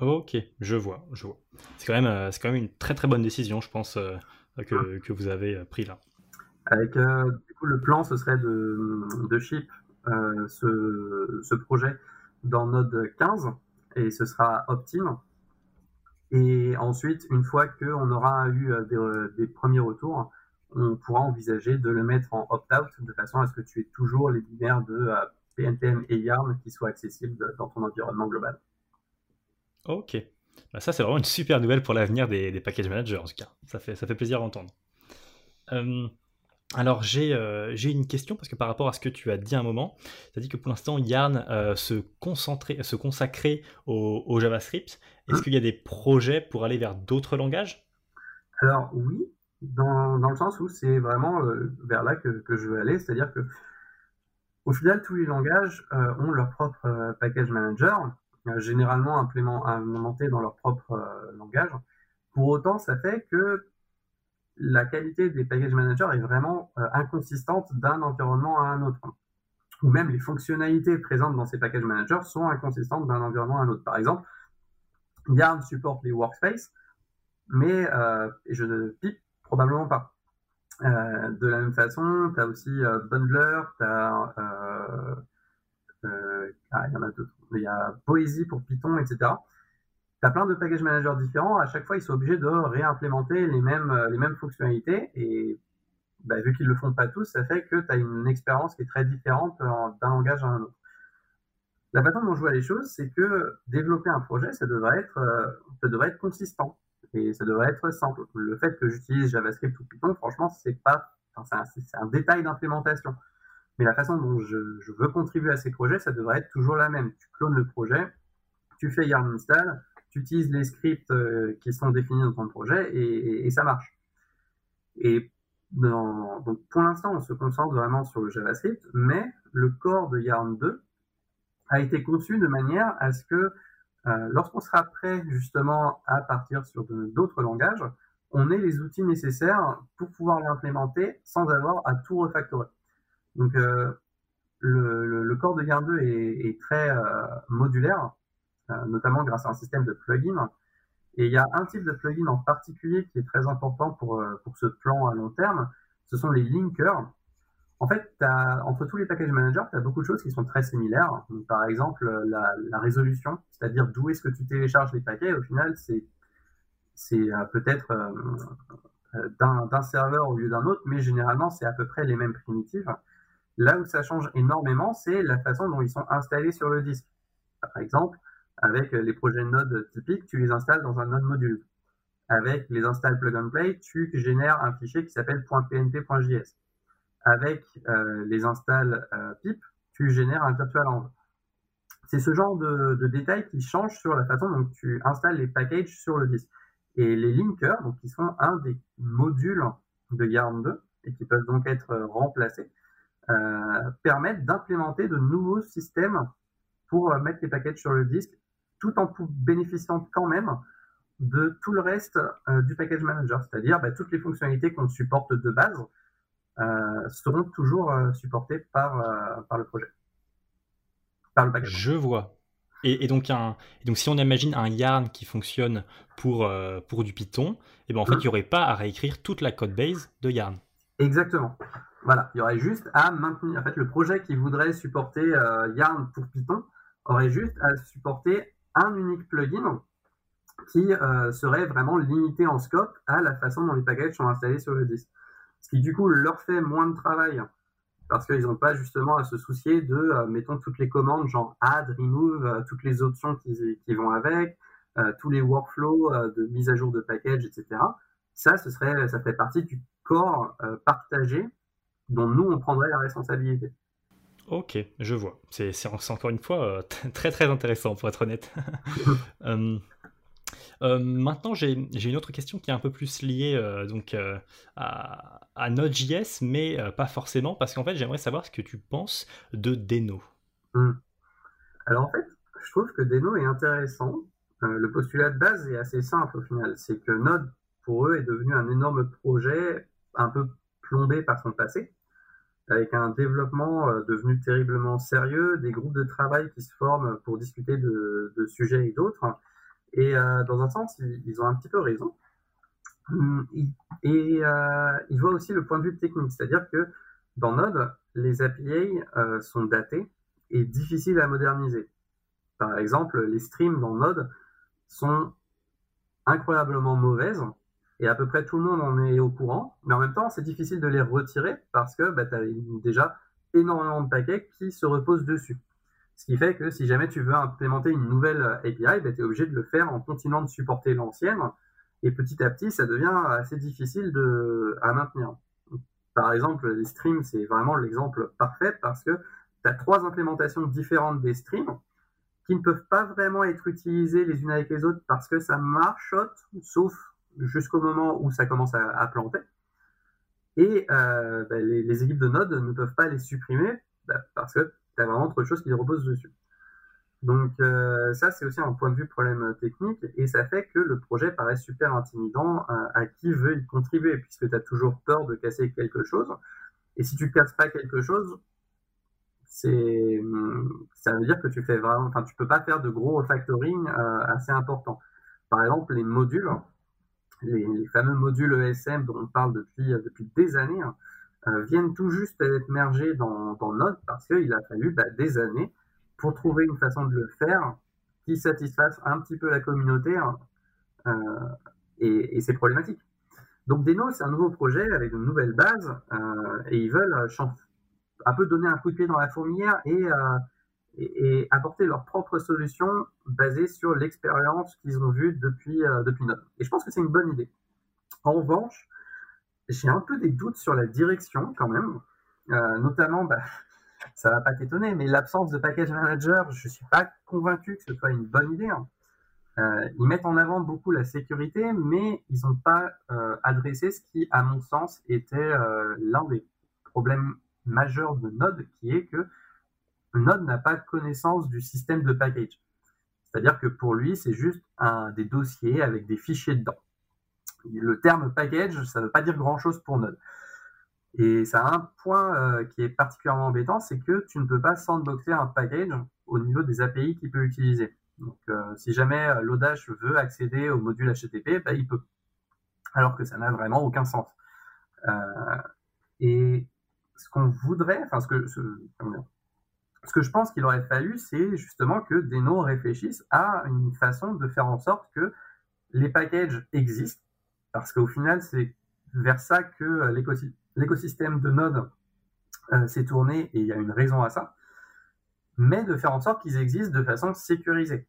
Ok, je vois, je vois. C'est quand, même, euh, quand même une très très bonne décision, je pense, euh, que, que, vous avez pris là. Avec, du coup, le plan, ce serait de, de ship ce, ce, projet dans Node 15, et ce sera opt-in. Et ensuite, une fois qu'on aura eu euh, euh, des, premiers retours, on pourra envisager de le mettre en opt-out de façon à ce que tu aies toujours les binaires de PNPM euh, et YARN qui soient accessibles dans ton environnement global. Ok. Bah, ça, c'est vraiment une super nouvelle pour l'avenir des, des, package managers, en tout cas. Ça fait, ça fait plaisir à entendre. Alors euh, j'ai une question parce que par rapport à ce que tu as dit un moment, tu as dit que pour l'instant Yarn euh, se, concentrait, se consacrait au, JavaScript. Est-ce qu'il y a des projets pour aller vers d'autres langages? Alors oui, dans, le sens où c'est vraiment euh, vers là que, je veux aller, c'est-à-dire que au final tous les langages ont leur propre package manager, généralement implémenté dans leur propre langage. Pour autant, ça fait que la qualité des package managers est vraiment euh, inconsistante d'un environnement à un autre. Ou même les fonctionnalités présentes dans ces package managers sont inconsistantes d'un environnement à un autre. Par exemple, Yarn supporte les workspaces, mais euh, je ne pipe probablement pas. Euh, de la même façon, tu as aussi Bundler, tu as ah, il y en a d'autres. Il y a Poesy pour Python, etc tu as plein de package managers différents. À chaque fois, ils sont obligés de réimplémenter les mêmes, euh, les mêmes fonctionnalités. Et bah, vu qu'ils ne le font pas tous, ça fait que tu as une expérience qui est très différente d'un langage à un autre. La façon dont je vois les choses, c'est que développer un projet, ça devrait être, euh, ça devrait être consistant et ça devrait être simple. Le fait que j'utilise JavaScript ou Python, franchement, c'est pas, c'est un, détail d'implémentation. Mais la façon dont je, veux contribuer à ces projets, ça devrait être toujours la même. Tu clones le projet, tu fais yarn install, tu utilises les scripts euh, qui sont définis dans ton projet et, ça marche. Et donc pour l'instant, on se concentre vraiment sur le JavaScript, mais le corps de Yarn 2 a été conçu de manière à ce que lorsqu'on sera prêt justement à partir sur d'autres langages, on ait les outils nécessaires pour pouvoir l'implémenter sans avoir à tout refactorer. Donc le, corps de Yarn 2 est, très modulaire, notamment grâce à un système de plugins. Et il y a un type de plugin en particulier qui est très important pour, pour ce plan à long terme, ce sont les linkers. En fait, entre tous les package managers, tu as beaucoup de choses qui sont très similaires. par exemple, la, résolution, c'est-à-dire d'où est-ce que tu télécharges les paquets, au final, c'est euh, peut-être euh, euh, d'un serveur au lieu d'un autre, mais généralement, c'est à peu près les mêmes primitives. Là où ça change énormément, c'est la façon dont ils sont installés sur le disque. Par exemple, avec les projets Node typiques, tu les installes dans un Node module. Avec les install plug and play, tu génères un fichier qui s'appelle .pnp.js. Avec euh, les installs euh, pip, tu génères un virtual env. C'est ce genre de, détails qui changent sur la façon dont tu installes les packages sur le disque. Et les linkers, donc qui sont un des modules de Yarn 2 et qui peuvent donc être remplacés, euh, permettent d'implémenter de nouveaux systèmes pour mettre les packages sur le disque, tout en bénéficiant quand même de tout le reste euh, du package manager, c'est-à-dire bah, toutes les fonctionnalités qu'on supporte de base euh, seront toujours euh, supportées par, par le projet, par le package. Je vois. Et, donc, un, donc, si on imagine un Yarn qui fonctionne pour, pour du Python, et eh ben en fait, mmh. il n'y aurait pas à réécrire toute la code base de Yarn. Exactement. Voilà, il y aurait juste à maintenir. En fait, le projet qui voudrait supporter Yarn pour Python aurait juste à supporter un unique plugin qui euh, serait vraiment limité en scope à la façon dont les packages sont installés sur le disque. Ce qui du coup leur fait moins de travail parce qu'ils n'ont pas justement à se soucier de, euh, mettons, toutes les commandes genre add, remove, euh, toutes les options qui, qui vont avec, tous les workflows de mise à jour de package, etc. Ça, ce serait, ça fait partie du corps partagé dont nous, on prendrait la responsabilité. Ok, je vois. C'est encore une fois très très intéressant pour être honnête. Euh, maintenant, j'ai une autre question qui est un peu plus liée euh, donc, euh, à, Node.js, mais pas forcément, parce qu'en fait, j'aimerais savoir ce que tu penses de Deno. Hmm. Alors en fait, je trouve que Deno est intéressant. le postulat de base est assez simple au final. C'est que Node, pour eux, est devenu un énorme projet un peu plombé par son passé avec un développement devenu terriblement sérieux, des groupes de travail qui se forment pour discuter de, sujets et d'autres, et euh, dans un sens, ils, ont un petit peu raison. Hum, et euh, ils voient aussi le point de vue technique, c'est-à-dire que dans Node, les API euh, sont datés et difficiles à moderniser. Par exemple, les streams dans Node sont incroyablement mauvaises et à peu près tout le monde en est au courant, mais en même temps, c'est difficile de les retirer parce que bah, tu as déjà énormément de paquets qui se reposent dessus. Ce qui fait que si jamais tu veux implémenter une nouvelle API, ben, tu es obligé de le faire en continuant de supporter l'ancienne. Et petit à petit, ça devient assez difficile à maintenir. Par exemple, les streams, c'est vraiment l'exemple parfait parce que tu as trois implémentations différentes des streams qui ne peuvent pas vraiment être utilisées les unes avec les autres parce que ça marchote, sauf jusqu'au moment où ça commence à, planter. Et euh, ben, les, équipes de Node ne peuvent pas les supprimer ben, parce que tu as vraiment trop de choses qui reposent dessus. Donc euh, ça, c'est aussi un point de vue problème technique et ça fait que le projet paraît super intimidant euh, à, qui veut y contribuer puisque tu as toujours peur de casser quelque chose. Et si tu casses pas quelque chose, c'est ça veut dire que tu fais vraiment, enfin tu peux pas faire de gros refactoring assez important. Par exemple, les modules, les, fameux modules ESM dont on parle depuis depuis des années. Hein, euh, viennent tout juste d'être mergés dans, dans Node parce qu'il a fallu bah, des années pour trouver une façon de le faire qui satisfasse un petit peu la communauté hein, euh, et, c'est problématique. Donc Deno, c'est un nouveau projet avec de nouvelles bases euh, et ils veulent un peu donner un coup de pied dans la fourmilière et, et, apporter leur propre solution basée sur l'expérience qu'ils ont vue depuis, depuis Node. Et je pense que c'est une bonne idée. En revanche, j'ai un peu des doutes sur la direction quand même. Euh, notamment, bah, ça va pas t'étonner, mais l'absence de package manager, je suis pas convaincu que ce soit une bonne idée. Hein. Euh, ils mettent en avant beaucoup la sécurité, mais ils n'ont pas euh, adressé ce qui, à mon sens, était l'un des problèmes majeurs de Node, qui est que Node n'a pas connaissance du système de package. C'est-à-dire que pour lui, c'est juste un, des dossiers avec des fichiers dedans. Le terme package, ça ne veut pas dire grand-chose pour Node. Et ça a un point euh, qui est particulièrement embêtant, c'est que tu ne peux pas sandboxer un package au niveau des API qu'il peut utiliser. Donc, euh, si jamais euh, l'Audace veut accéder au module HTTP, bah, il peut. Alors que ça n'a vraiment aucun sens. et ce qu'on voudrait, enfin, ce que, ce, ce que je pense qu'il aurait fallu, c'est justement que Deno réfléchisse à une façon de faire en sorte que les packages existent, parce qu'au final, c'est vers ça que l'écosystème de Node euh, s'est tourné et il y a une raison à ça, mais de faire en sorte qu'ils existent de façon sécurisée,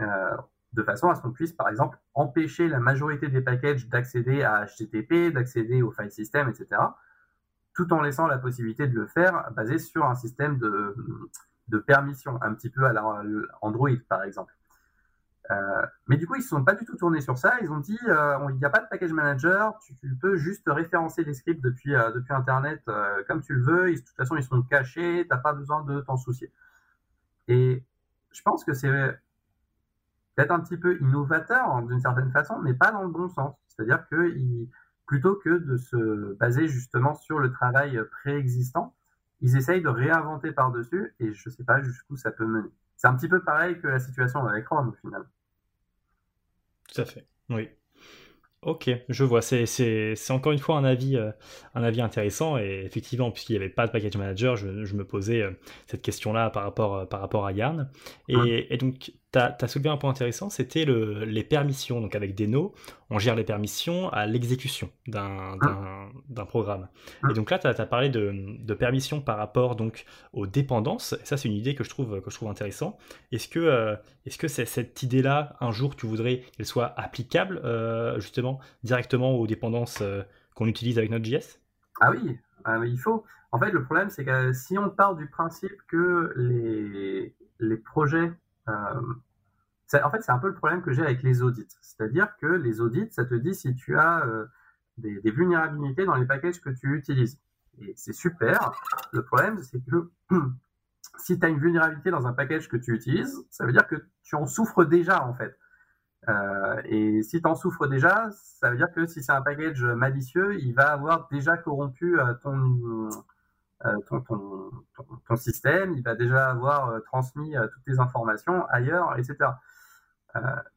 euh, de façon à ce qu'on puisse, par exemple, empêcher la majorité des packages d'accéder à HTTP, d'accéder au file system, etc tout en laissant la possibilité de le faire basé sur un système de, de permission, un petit peu à la Android par exemple. Euh, mais du coup, ils ne sont pas du tout tournés sur ça. Ils ont dit, euh, il n'y a pas de package manager, tu, peux juste référencer les scripts depuis, euh, depuis Internet comme tu le veux. de toute façon, ils sont cachés, tu n'as pas besoin de t'en soucier. Et je pense que c'est peut-être un petit peu innovateur d'une certaine façon, mais pas dans le bon sens. C'est-à-dire qu'ils plutôt que de se baser justement sur le travail préexistant, ils essayent de réinventer par-dessus et je ne sais pas jusqu'où ça peut mener. C'est un petit peu pareil que la situation avec Chrome au final. Tout à fait, oui. Ok, je vois. C'est encore une fois un avis, euh, un avis intéressant. Et effectivement, puisqu'il n'y avait pas de package manager, je, me posais euh, cette question-là par rapport, euh, par rapport à Yarn. Et, et donc, tu as, soulevé un point intéressant, c'était le, les permissions. Donc avec Deno, on gère les permissions à l'exécution d'un ah. programme. Ah. Et donc là, tu as, parlé de, de, permissions par rapport donc, aux dépendances. Et ça, c'est une idée que je trouve, que je trouve intéressant. Est-ce que, euh, que cette idée-là, un jour, tu voudrais qu'elle soit applicable euh, justement directement aux dépendances euh, qu'on utilise avec Node.js ah oui, ah oui, il faut. En fait, le problème, c'est que si on part du principe que les, les projets euh, en fait, c'est un peu le problème que j'ai avec les audits. C'est-à-dire que les audits, ça te dit si tu as euh, des, vulnérabilités dans les packages que tu utilises. Et c'est super. Le problème, c'est que si tu as une vulnérabilité dans un package que tu utilises, ça veut dire que tu en souffres déjà, en fait. Euh, et si tu en souffres déjà, ça veut dire que si c'est un package malicieux, il va avoir déjà corrompu ton, euh, ton, système, il va déjà avoir euh, transmis euh, toutes les informations ailleurs, etc.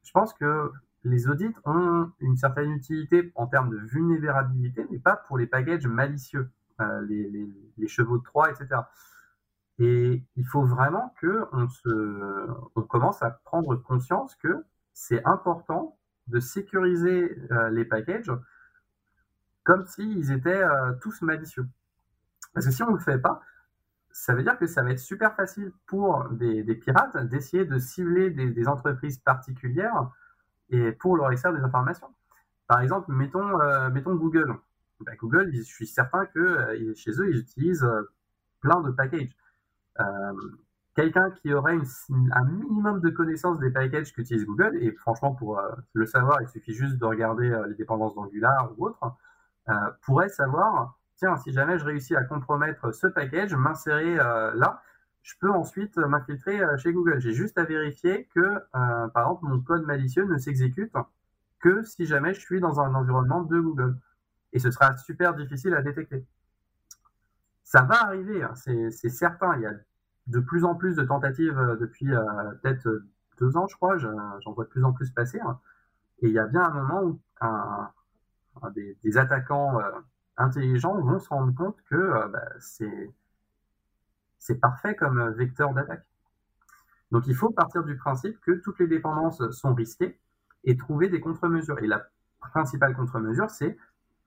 je pense que les audits ont une certaine utilité en termes de vulnérabilité, mais pas pour les packages malicieux, les, chevaux de Troie, etc. Et il faut vraiment que on commence à prendre conscience que c'est important de sécuriser les packages comme s'ils étaient tous malicieux. Parce que si on ne le fait pas, ça veut dire que ça va être super facile pour des, pirates d'essayer de cibler des, entreprises particulières et pour leur extraire des informations. Par exemple, mettons, euh, Google. Bah, Google, je suis certain que euh, chez eux, ils utilisent euh, plein de packages. Quelqu'un qui aurait un minimum de connaissance des packages qu'utilise Google, et franchement, pour le savoir, il suffit juste de regarder les dépendances d'Angular ou autre, pourrait savoir tiens, si jamais je réussis à compromettre ce package, m'insérer euh, là, je peux ensuite m'infiltrer euh, chez Google. J'ai juste à vérifier que, euh, par exemple, mon code malicieux ne s'exécute que si jamais je suis dans un environnement de Google. Et ce sera super difficile à détecter. Ça va arriver, hein, c'est certain. Il y a de plus en plus de tentatives depuis peut-être deux ans, je crois. J'en vois de plus en plus passer. Hein. Et il y a bien un moment où des, attaquants intelligents vont se rendre compte que euh, bah, c'est parfait comme vecteur d'attaque. Donc il faut partir du principe que toutes les dépendances sont risquées et trouver des contre-mesures. Et la principale contre-mesure, c'est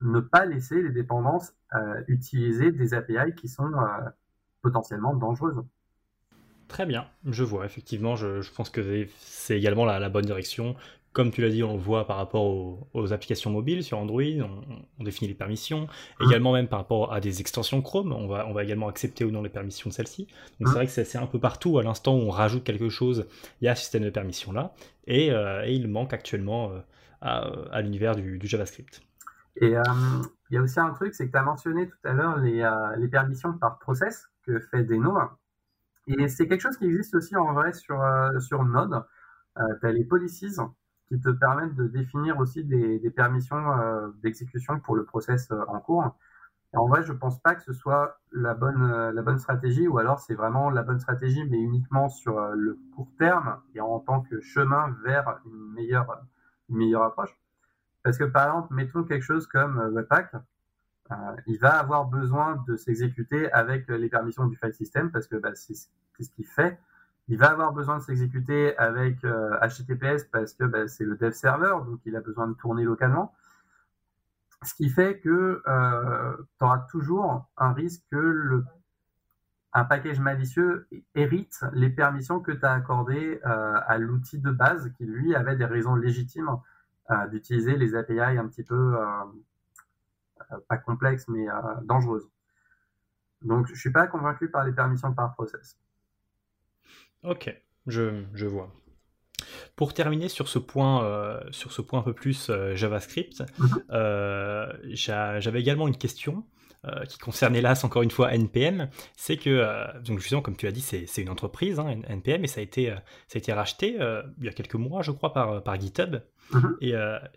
ne pas laisser les dépendances euh, utiliser des API qui sont euh, potentiellement dangereuses. Très bien, je vois, effectivement, je, pense que c'est également la, bonne direction. Comme tu l'as dit, on le voit par rapport aux, applications mobiles sur Android, on, définit les permissions, mmh. également même par rapport à des extensions Chrome, on va, on va également accepter ou non les permissions de celles-ci. Donc c'est mmh. vrai que c'est un peu partout, à l'instant où on rajoute quelque chose, il y a un système de permission là, et, euh, il manque actuellement euh, à, l'univers du, JavaScript. Et euh, il y a aussi un truc, c'est que tu as mentionné tout à l'heure les, les, permissions par process que fait Deno. Et c'est quelque chose qui existe aussi en vrai sur, sur Node. tu as les policies qui te permettent de définir aussi des, permissions d'exécution pour le process en cours. Et en vrai, je pense pas que ce soit la bonne, la bonne stratégie, ou alors c'est vraiment la bonne stratégie, mais uniquement sur le court terme et en tant que chemin vers une meilleure, une meilleure approche. Parce que par exemple, mettons quelque chose comme Webpack, euh, il va avoir besoin de s'exécuter avec les permissions du file system parce que bah, c'est ce qu'il fait. Il va avoir besoin de s'exécuter avec HTTPS euh, parce que bah, c'est le dev server, donc il a besoin de tourner localement. Ce qui fait que euh, tu auras toujours un risque que un package malicieux hérite les permissions que tu as accordées à l'outil de base qui, lui, avait des raisons légitimes d'utiliser les API un petit peu euh, pas complexe, mais euh, dangereuse. Donc, je suis pas convaincu par les permissions par process. Ok, je, je vois. Pour terminer sur ce point, euh, sur ce point un peu plus JavaScript, mhm. j'avais également une question euh, qui concerne hélas encore une fois NPM, c'est que, euh, donc justement, comme tu l'as dit, c'est une entreprise, hein, NPM, et ça a été, euh, ça a été racheté il y a quelques mois, je crois, par, par GitHub. Mhm. Et,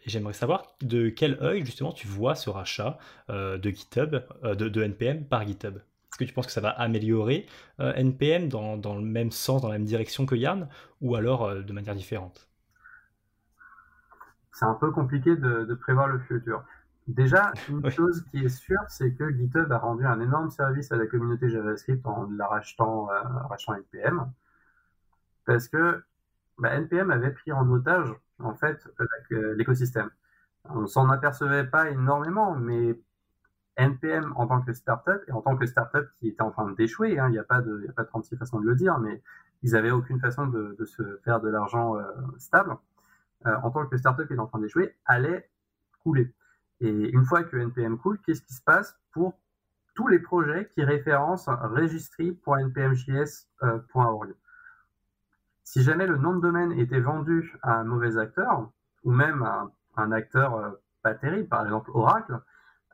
j'aimerais savoir de quel œil, justement, tu vois ce rachat de GitHub, de, de, NPM par GitHub. Est-ce que tu penses que ça va améliorer NPM dans, dans, le même sens, dans la même direction que Yarn, ou alors de manière différente? C'est un peu compliqué de, de prévoir le futur. Déjà, une chose qui est sûre, c'est que GitHub a rendu un énorme service à la communauté JavaScript en la rachetant, euh, rachetant NPM. Parce que bah, NPM avait pris en otage, en fait, l'écosystème. On s'en apercevait pas énormément, mais NPM en tant que startup, et en tant que startup qui était en train d'échouer, hein, il n'y a, pas de, pas 36 façons de le dire, mais ils n'avaient aucune façon de, se faire de l'argent euh, stable, euh, en tant que startup qui était en train d'échouer, allait couler. Et une fois que NPM coule, qu'est-ce qui se passe pour tous les projets qui référencent registry.npmjs.org Si jamais le nom de domaine était vendu à un mauvais acteur, ou même à un acteur euh, pas terrible, par exemple Oracle,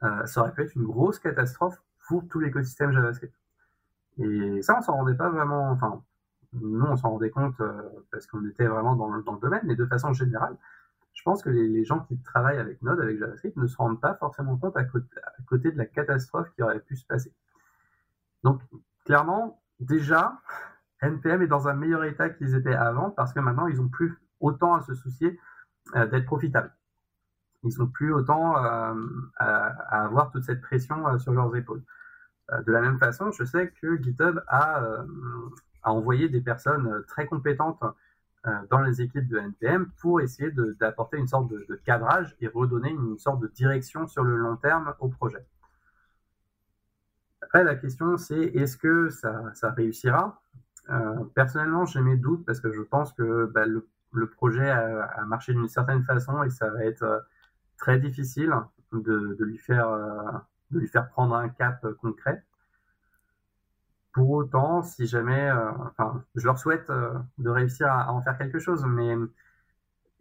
euh, ça aurait pu être une grosse catastrophe pour tout l'écosystème JavaScript. Et ça, on s'en rendait pas vraiment, enfin, nous, on s'en rendait compte euh, parce qu'on était vraiment dans le, dans le, domaine, mais de façon générale, je pense que les, gens qui travaillent avec Node, avec JavaScript, ne se rendent pas forcément compte à côté, de la catastrophe qui aurait pu se passer. Donc, clairement, déjà, NPM est dans un meilleur état qu'ils étaient avant parce que maintenant, ils n'ont plus autant à se soucier euh, d'être profitables. Ils n'ont plus autant euh, à, avoir toute cette pression euh, sur leurs épaules. de la même façon, je sais que GitHub a, a envoyé des personnes très compétentes euh, dans les équipes de NPM pour essayer d'apporter une sorte de, cadrage et redonner une sorte de direction sur le long terme au projet. Après, la question, c'est est-ce que ça, réussira? Euh, Personnellement, j'ai mes doutes parce que je pense que bah, le, projet a, marché d'une certaine façon et ça va être euh, très difficile de, lui faire, de lui faire prendre un cap concret. Pour autant, si jamais, euh, enfin, je leur souhaite euh, de réussir à, en faire quelque chose, mais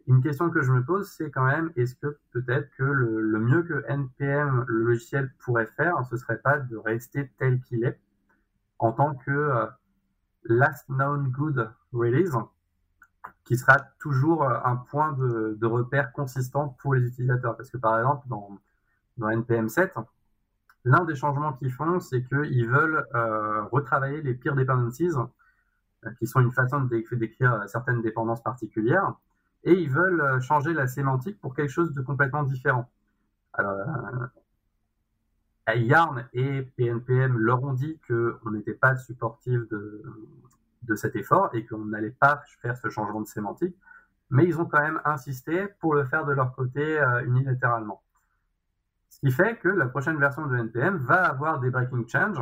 une question que je me pose, c'est quand même, est-ce que peut-être que le, mieux que NPM, le logiciel, pourrait faire, ce serait pas de rester tel qu'il est en tant que euh, last known good release, qui sera toujours un point de, repère consistant pour les utilisateurs. Parce que par exemple, dans, dans NPM 7, L'un des changements qu'ils font, c'est qu'ils veulent euh, retravailler les pires dependencies, euh, qui sont une façon d'écrire euh, certaines dépendances particulières, et ils veulent changer la sémantique pour quelque chose de complètement différent. Alors, Yarn et PNPM leur ont dit qu'on n'était pas supportif de, de cet effort et qu'on n'allait pas faire ce changement de sémantique, mais ils ont quand même insisté pour le faire de leur côté unilatéralement. Ce qui fait que la prochaine version de NPM va avoir des breaking change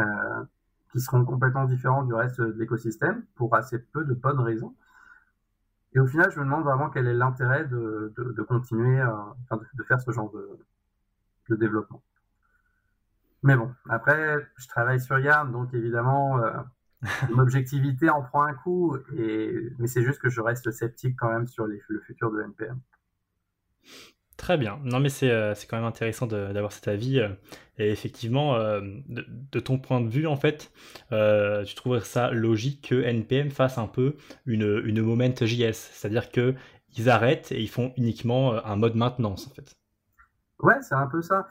euh, qui seront complètement différents du reste de l'écosystème pour assez peu de bonnes raisons. Et au final, je me demande vraiment quel est l'intérêt de, continuer, euh, de, faire ce genre de, développement. Mais bon, après, je travaille sur Yarn, donc évidemment, euh, l'objectivité en prend un coup, et, mais c'est juste que je reste sceptique quand même sur le futur de NPM. Très bien. Non, mais c'est quand même intéressant d'avoir cet avis. et effectivement, de, ton point de vue, en fait, tu trouverais ça logique que NPM fasse un peu une, une moment JS, c'est-à-dire qu'ils arrêtent et ils font uniquement un mode maintenance, en fait. Ouais, c'est un peu ça.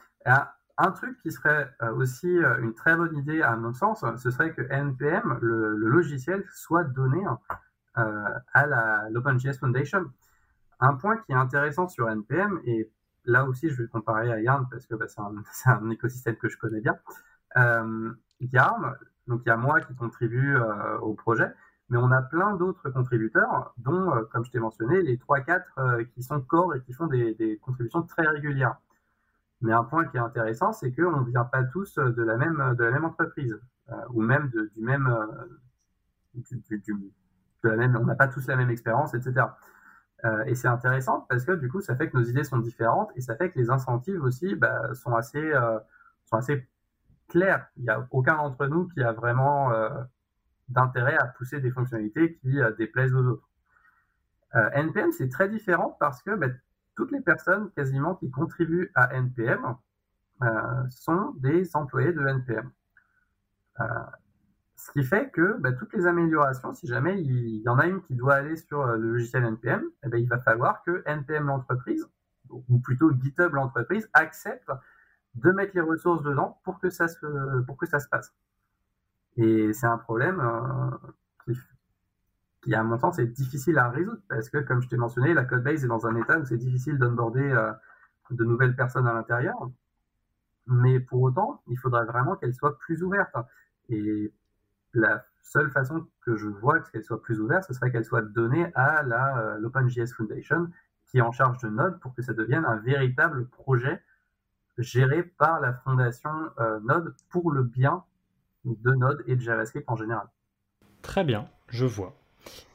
Un truc qui serait euh, aussi euh, une très bonne idée à mon sens, ce serait que NPM, le, logiciel, soit donné euh, à l'OpenJS Foundation. Un point qui est intéressant sur NPM, et là aussi je vais comparer à Yarn parce que bah, c'est un, écosystème que je connais bien. Yarn, donc il y a moi qui contribue au projet, mais on a plein d'autres contributeurs, dont, comme je t'ai mentionné, les 3-4 qui sont core et qui font des contributions très régulières. Mais un point qui est intéressant, c'est qu'on ne vient pas tous de la même, de la même entreprise, euh, ou même de, du même, euh, de la même, on n'a pas tous la même expérience, etc. Euh, et c'est intéressant parce que du coup, ça fait que nos idées sont différentes et ça fait que les incentives aussi bah, sont assez, sont assez clairs. Il n'y a aucun d'entre nous qui a vraiment d'intérêt à pousser des fonctionnalités qui déplaisent aux autres. NPM, c'est très différent parce que bah, toutes les personnes quasiment qui contribuent à NPM euh, sont des employés de NPM. Euh, ce qui fait que bah, toutes les améliorations, si jamais il y en a une qui doit aller sur euh, le logiciel NPM, eh ben, il va falloir que NPM l'entreprise, ou plutôt GitHub l'entreprise, accepte de mettre les ressources dedans pour que ça se, passe. Et c'est un problème qui, qui, à mon sens, est difficile à résoudre parce que, comme je t'ai mentionné, la code base est dans un état où c'est difficile d'onboarder euh, de nouvelles personnes à l'intérieur. Mais pour autant, il faudrait vraiment qu'elle soit plus ouverte. Et la seule façon que je vois qu'elle soit plus ouverte, ce serait qu'elle soit donnée à euh, l'OpenJS Foundation, qui est en charge de Node, pour que ça devienne un véritable projet géré par la fondation euh, Node pour le bien de Node et de JavaScript en général. Très bien, je vois.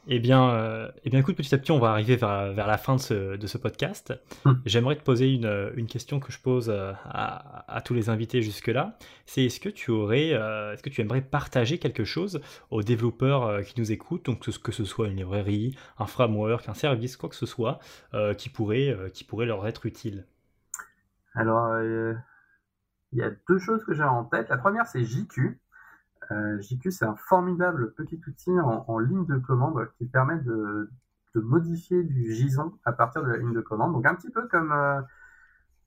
Eh bien, euh, eh bien, écoute, petit à petit, on va arriver vers, vers la fin de ce, de ce podcast. Hmm. J'aimerais te poser une, une, question que je pose euh, à, à tous les invités jusque-là. C'est est-ce que tu aurais, euh, est-ce que tu aimerais partager quelque chose aux développeurs qui nous écoutent, donc que ce soit une librairie, un framework, un service, quoi que ce soit, qui pourrait, qui pourrait leur être utile? Alors, il y a deux choses que j'ai en tête. La première, c'est JQ. Euh, JQ, c'est un formidable petit outil en, ligne de commande qui permet de, modifier du JSON à partir de la ligne de commande. Donc un petit peu comme euh,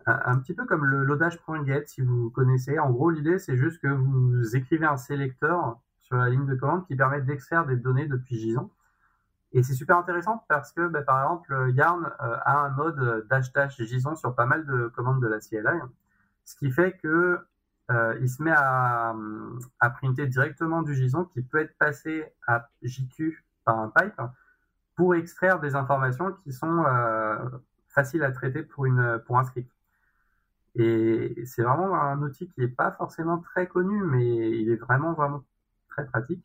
un, petit peu comme le loadage.get si vous connaissez. En gros, l'idée c'est juste que vous écrivez un sélecteur sur la ligne de commande qui permet d'extraire des données depuis JSON. Et c'est super intéressant parce que, bah, par exemple, Yarn euh, a un mode dash dash JSON sur pas mal de commandes de la CLI, ce qui fait que euh, il se met à, à, printer directement du JSON qui peut être passé à JQ par un pipe pour extraire des informations qui sont euh, faciles à traiter pour, une, pour un script. Et c'est vraiment un outil qui n'est pas forcément très connu, mais il est vraiment, vraiment très pratique.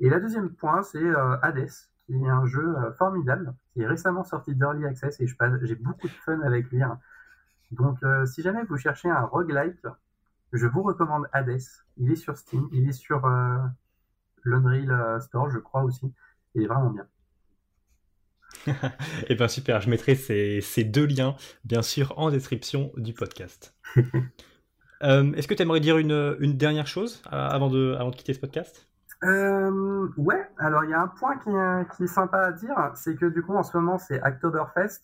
Et la deuxième point, c'est euh, Hades, qui est un jeu formidable, qui est récemment sorti d'Early Access et j'ai beaucoup de fun avec lui. Hein. Donc, euh, si jamais vous cherchez un roguelike, je vous recommande Hades. Il est sur Steam, il est sur euh, l'Unreal euh, Store, je crois aussi. Il est vraiment bien. Eh bien super, je mettrai ces, deux liens, bien sûr, en description du podcast. Est-ce que tu aimerais dire une, dernière chose avant de, avant de quitter ce podcast? Ouais, alors il y a un point qui, qui est sympa à dire, c'est que du coup en ce moment c'est Oktoberfest.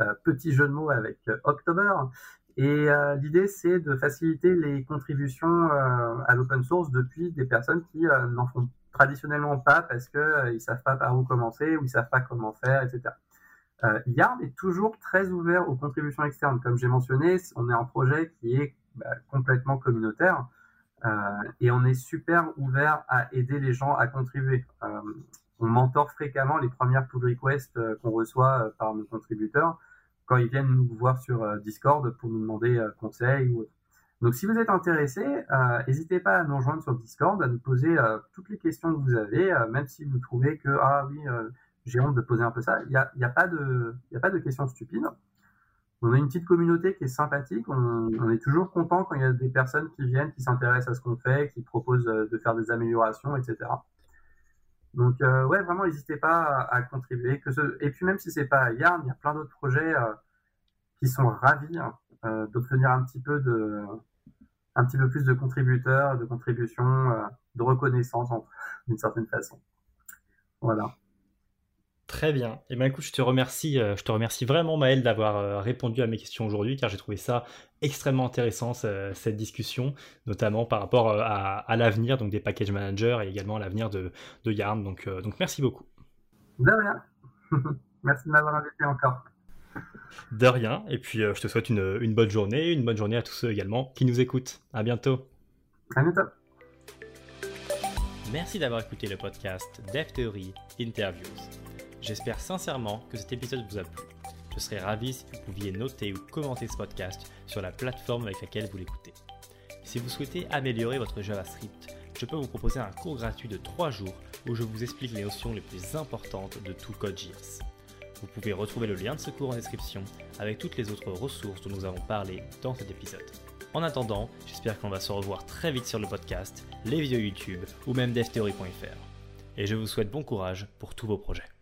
Euh, petit jeu de mots avec euh, October. Et euh, l'idée, c'est de faciliter les contributions à l'open source depuis des personnes qui n'en font traditionnellement pas parce qu'ils ne savent pas par où commencer ou ils ne savent pas comment faire, etc. Yarn est toujours très ouvert aux contributions externes. Comme j'ai mentionné, on est un projet qui est bah, complètement communautaire et on est super ouvert à aider les gens à contribuer on mentore fréquemment les premières pull requests euh, qu'on reçoit euh, par nos contributeurs quand ils viennent nous voir sur euh, Discord pour nous demander conseils ou autre. Donc si vous êtes intéressé, n'hésitez pas à nous rejoindre sur Discord, à nous poser toutes les questions que vous avez, même si vous trouvez que ah oui, j'ai honte de poser un peu ça. Il n'y a, y a, pas de, a pas de questions stupides. On a une petite communauté qui est sympathique. On, on est toujours content quand il y a des personnes qui viennent, qui s'intéressent à ce qu'on fait, qui proposent de faire des améliorations, etc. Donc euh, ouais, vraiment, n'hésitez pas à, contribuer. Et puis même si c'est pas Yarn, il y a plein d'autres projets. Euh, qui sont ravis hein, d'obtenir un petit peu de un petit peu plus de contributeurs, de contributions, de reconnaissance d'une certaine façon. Voilà. Très bien. Et eh ben écoute, je te remercie, euh, je te remercie vraiment Maël d'avoir euh, répondu à mes questions aujourd'hui, car j'ai trouvé ça extrêmement intéressant cette discussion, notamment par rapport euh, à, l'avenir donc des package managers et également à l'avenir de, de, Yarn. Donc, donc merci beaucoup. De rien. merci de m'avoir invité encore. De rien. Et puis je te souhaite une, une bonne journée, une bonne journée à tous ceux également qui nous écoutent. À bientôt. À bientôt. Merci d'avoir écouté le podcast Dev Theory Interviews. J'espère sincèrement que cet épisode vous a plu. Je serais ravi si vous pouviez noter ou commenter ce podcast sur la plateforme avec laquelle vous l'écoutez. Si vous souhaitez améliorer votre JavaScript, je peux vous proposer un cours gratuit de 3 jours où je vous explique les notions les plus importantes de tout Code.js. Vous pouvez retrouver le lien de ce cours en description avec toutes les autres ressources dont nous avons parlé dans cet épisode. En attendant, j'espère qu'on va se revoir très vite sur le podcast, les vidéos YouTube ou même devtheory.fr. Et je vous souhaite bon courage pour tous vos projets.